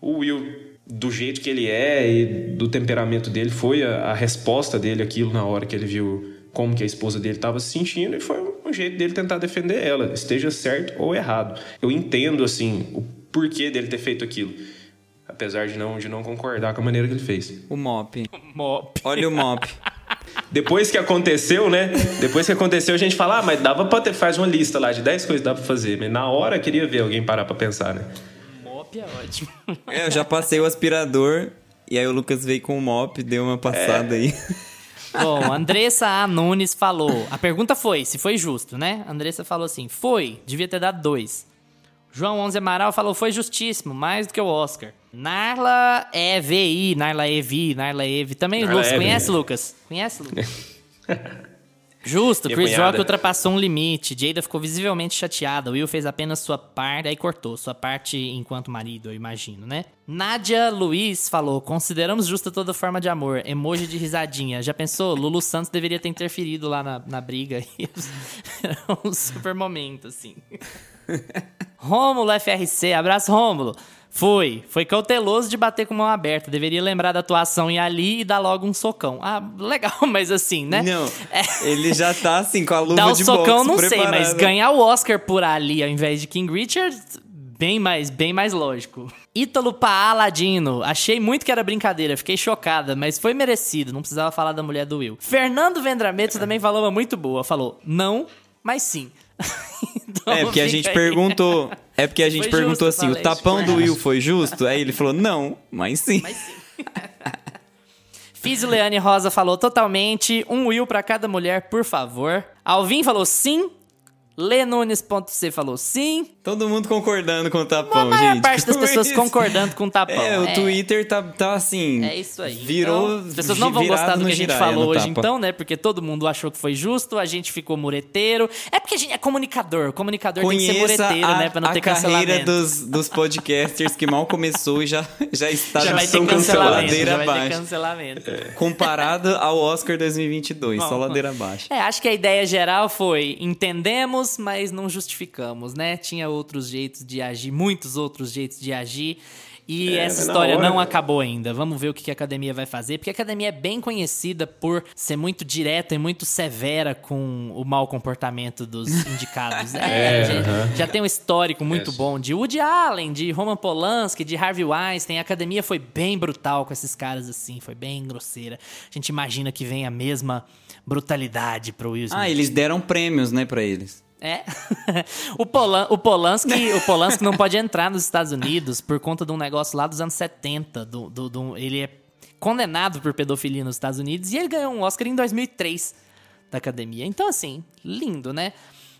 O Will, do jeito que ele é e do temperamento dele, foi a, a resposta dele aquilo na hora que ele viu como que a esposa dele estava se sentindo e foi um jeito dele tentar defender ela, esteja certo ou errado. Eu entendo, assim, o porquê dele ter feito aquilo apesar de não, de não concordar com a maneira que ele fez. O mop. O mop. Olha o mop. Depois que aconteceu, né? Depois que aconteceu, a gente fala, ah, mas dava pra ter, faz uma lista lá de 10 coisas que dá pra fazer. Mas na hora queria ver alguém parar pra pensar, né? Mop é ótimo. É, eu já passei o aspirador e aí o Lucas veio com o mop, deu uma passada é. aí. Bom, Andressa A. Nunes falou. A pergunta foi se foi justo, né? Andressa falou assim: foi, devia ter dado dois. João Onze Amaral falou: foi justíssimo, mais do que o Oscar. Narla EVI, Narla EVI, Narla EVI. Também, Narla Lucas, conhece, Lucas? Conhece, Lucas? Justo, Chris Rock ultrapassou um limite. Jada ficou visivelmente chateada. Will fez apenas sua parte, aí cortou. Sua parte enquanto marido, eu imagino, né? Nádia Luiz falou: consideramos justa toda forma de amor. Emoji de risadinha. Já pensou? Lulu Santos deveria ter interferido lá na, na briga. Era um super momento, assim. Rômulo FRC, abraço, Rômulo. Foi, foi cauteloso de bater com mão aberta. Deveria lembrar da atuação em Ali e dar logo um socão. Ah, legal, mas assim, né? Não, é... ele já tá assim com a luva Dar o socão não sei, mas ganhar o Oscar por Ali ao invés de King Richard, bem mais, bem mais lógico. Ítalo Paaladino, achei muito que era brincadeira, fiquei chocada, mas foi merecido, não precisava falar da mulher do Will. Fernando Vendrameto também falou uma muito boa, falou: "Não, mas sim". Então, é porque a gente aí. perguntou. É porque a gente foi perguntou justo, assim: o tapão do Will foi justo? Aí ele falou: não, mas sim. Mas sim. Fiz o Leane Rosa falou totalmente. Um Will para cada mulher, por favor. Alvin falou sim. Lenunes.c falou sim. Todo mundo concordando com o tapão, A maior gente. parte das pessoas concordando com o tapão. É, o Twitter tá, tá assim. É isso aí. Virou. Então, as pessoas não vão gostar do que a gente falou hoje, tapa. então, né? Porque todo mundo achou que foi justo, a gente ficou mureteiro. É porque a gente é comunicador. Comunicador tem que ser Conheça mureteiro, a, né? Pra não a ter carreira cancelamento. dos, dos podcasters que mal começou e já, já está Já vai ter cancelamento. ladeira Já vai ter cancelamento. Comparado ao Oscar 2022, só Bom, ladeira abaixo. É, acho que a ideia geral foi entendemos, mas não justificamos, né? Tinha outros jeitos de agir, muitos outros jeitos de agir. E É, essa história hora- não acabou ainda. Vamos ver o que a academia vai fazer, porque a academia é bem conhecida por ser muito direta e muito severa com o mau comportamento dos indicados. É, É, já, aham. já tem um histórico muito É. bom de Woody Allen, de Roman Polanski, de Harvey Weinstein. A academia foi bem brutal com esses caras assim, foi bem grosseira. A gente imagina que vem a mesma brutalidade pro Will Smith. Ah, eles deram prêmios, né, pra eles. É. o, Polan, o, Polanski, o Polanski não pode entrar nos Estados Unidos por conta de um negócio lá dos anos 70. Do, do, do- ele é condenado por pedofilia nos Estados Unidos e ele ganhou um Oscar em 2003 da academia. Então, assim, lindo, né?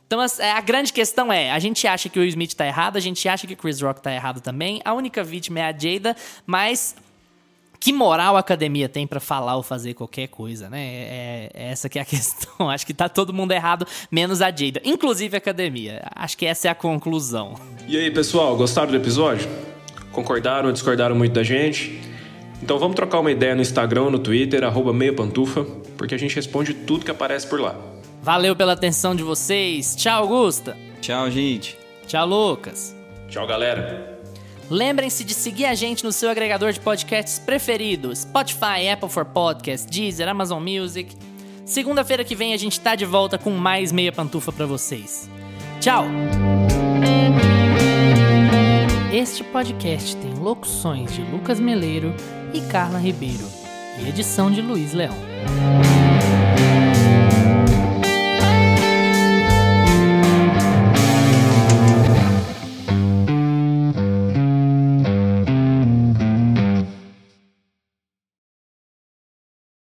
Então, é, a grande questão é: a gente acha que o Will Smith tá errado, a gente acha que o Chris Rock tá errado também. A única vítima é a Jada, mas que moral a academia tem pra falar ou fazer qualquer coisa, né? É, é essa que é a questão. Acho que tá todo mundo errado, menos a Jada. Inclusive a academia. Acho que essa é a conclusão. E aí, pessoal, gostaram do episódio? Concordaram ou discordaram muito da gente? Então vamos trocar uma ideia no Instagram, no Twitter, arroba meia pantufa, porque a gente responde tudo que aparece por lá. Valeu pela atenção de vocês. Tchau, Augusta. Tchau, gente. Tchau, Lucas. Tchau, galera! Lembrem-se de seguir a gente no seu agregador de podcasts preferido: Spotify, Apple for Podcast, Deezer, Amazon Music. Segunda-feira que vem a gente tá de volta com mais meia pantufa pra vocês. Tchau! Este podcast tem locuções de Lucas Meleiro e Carla Ribeiro e edição de Luiz Leão.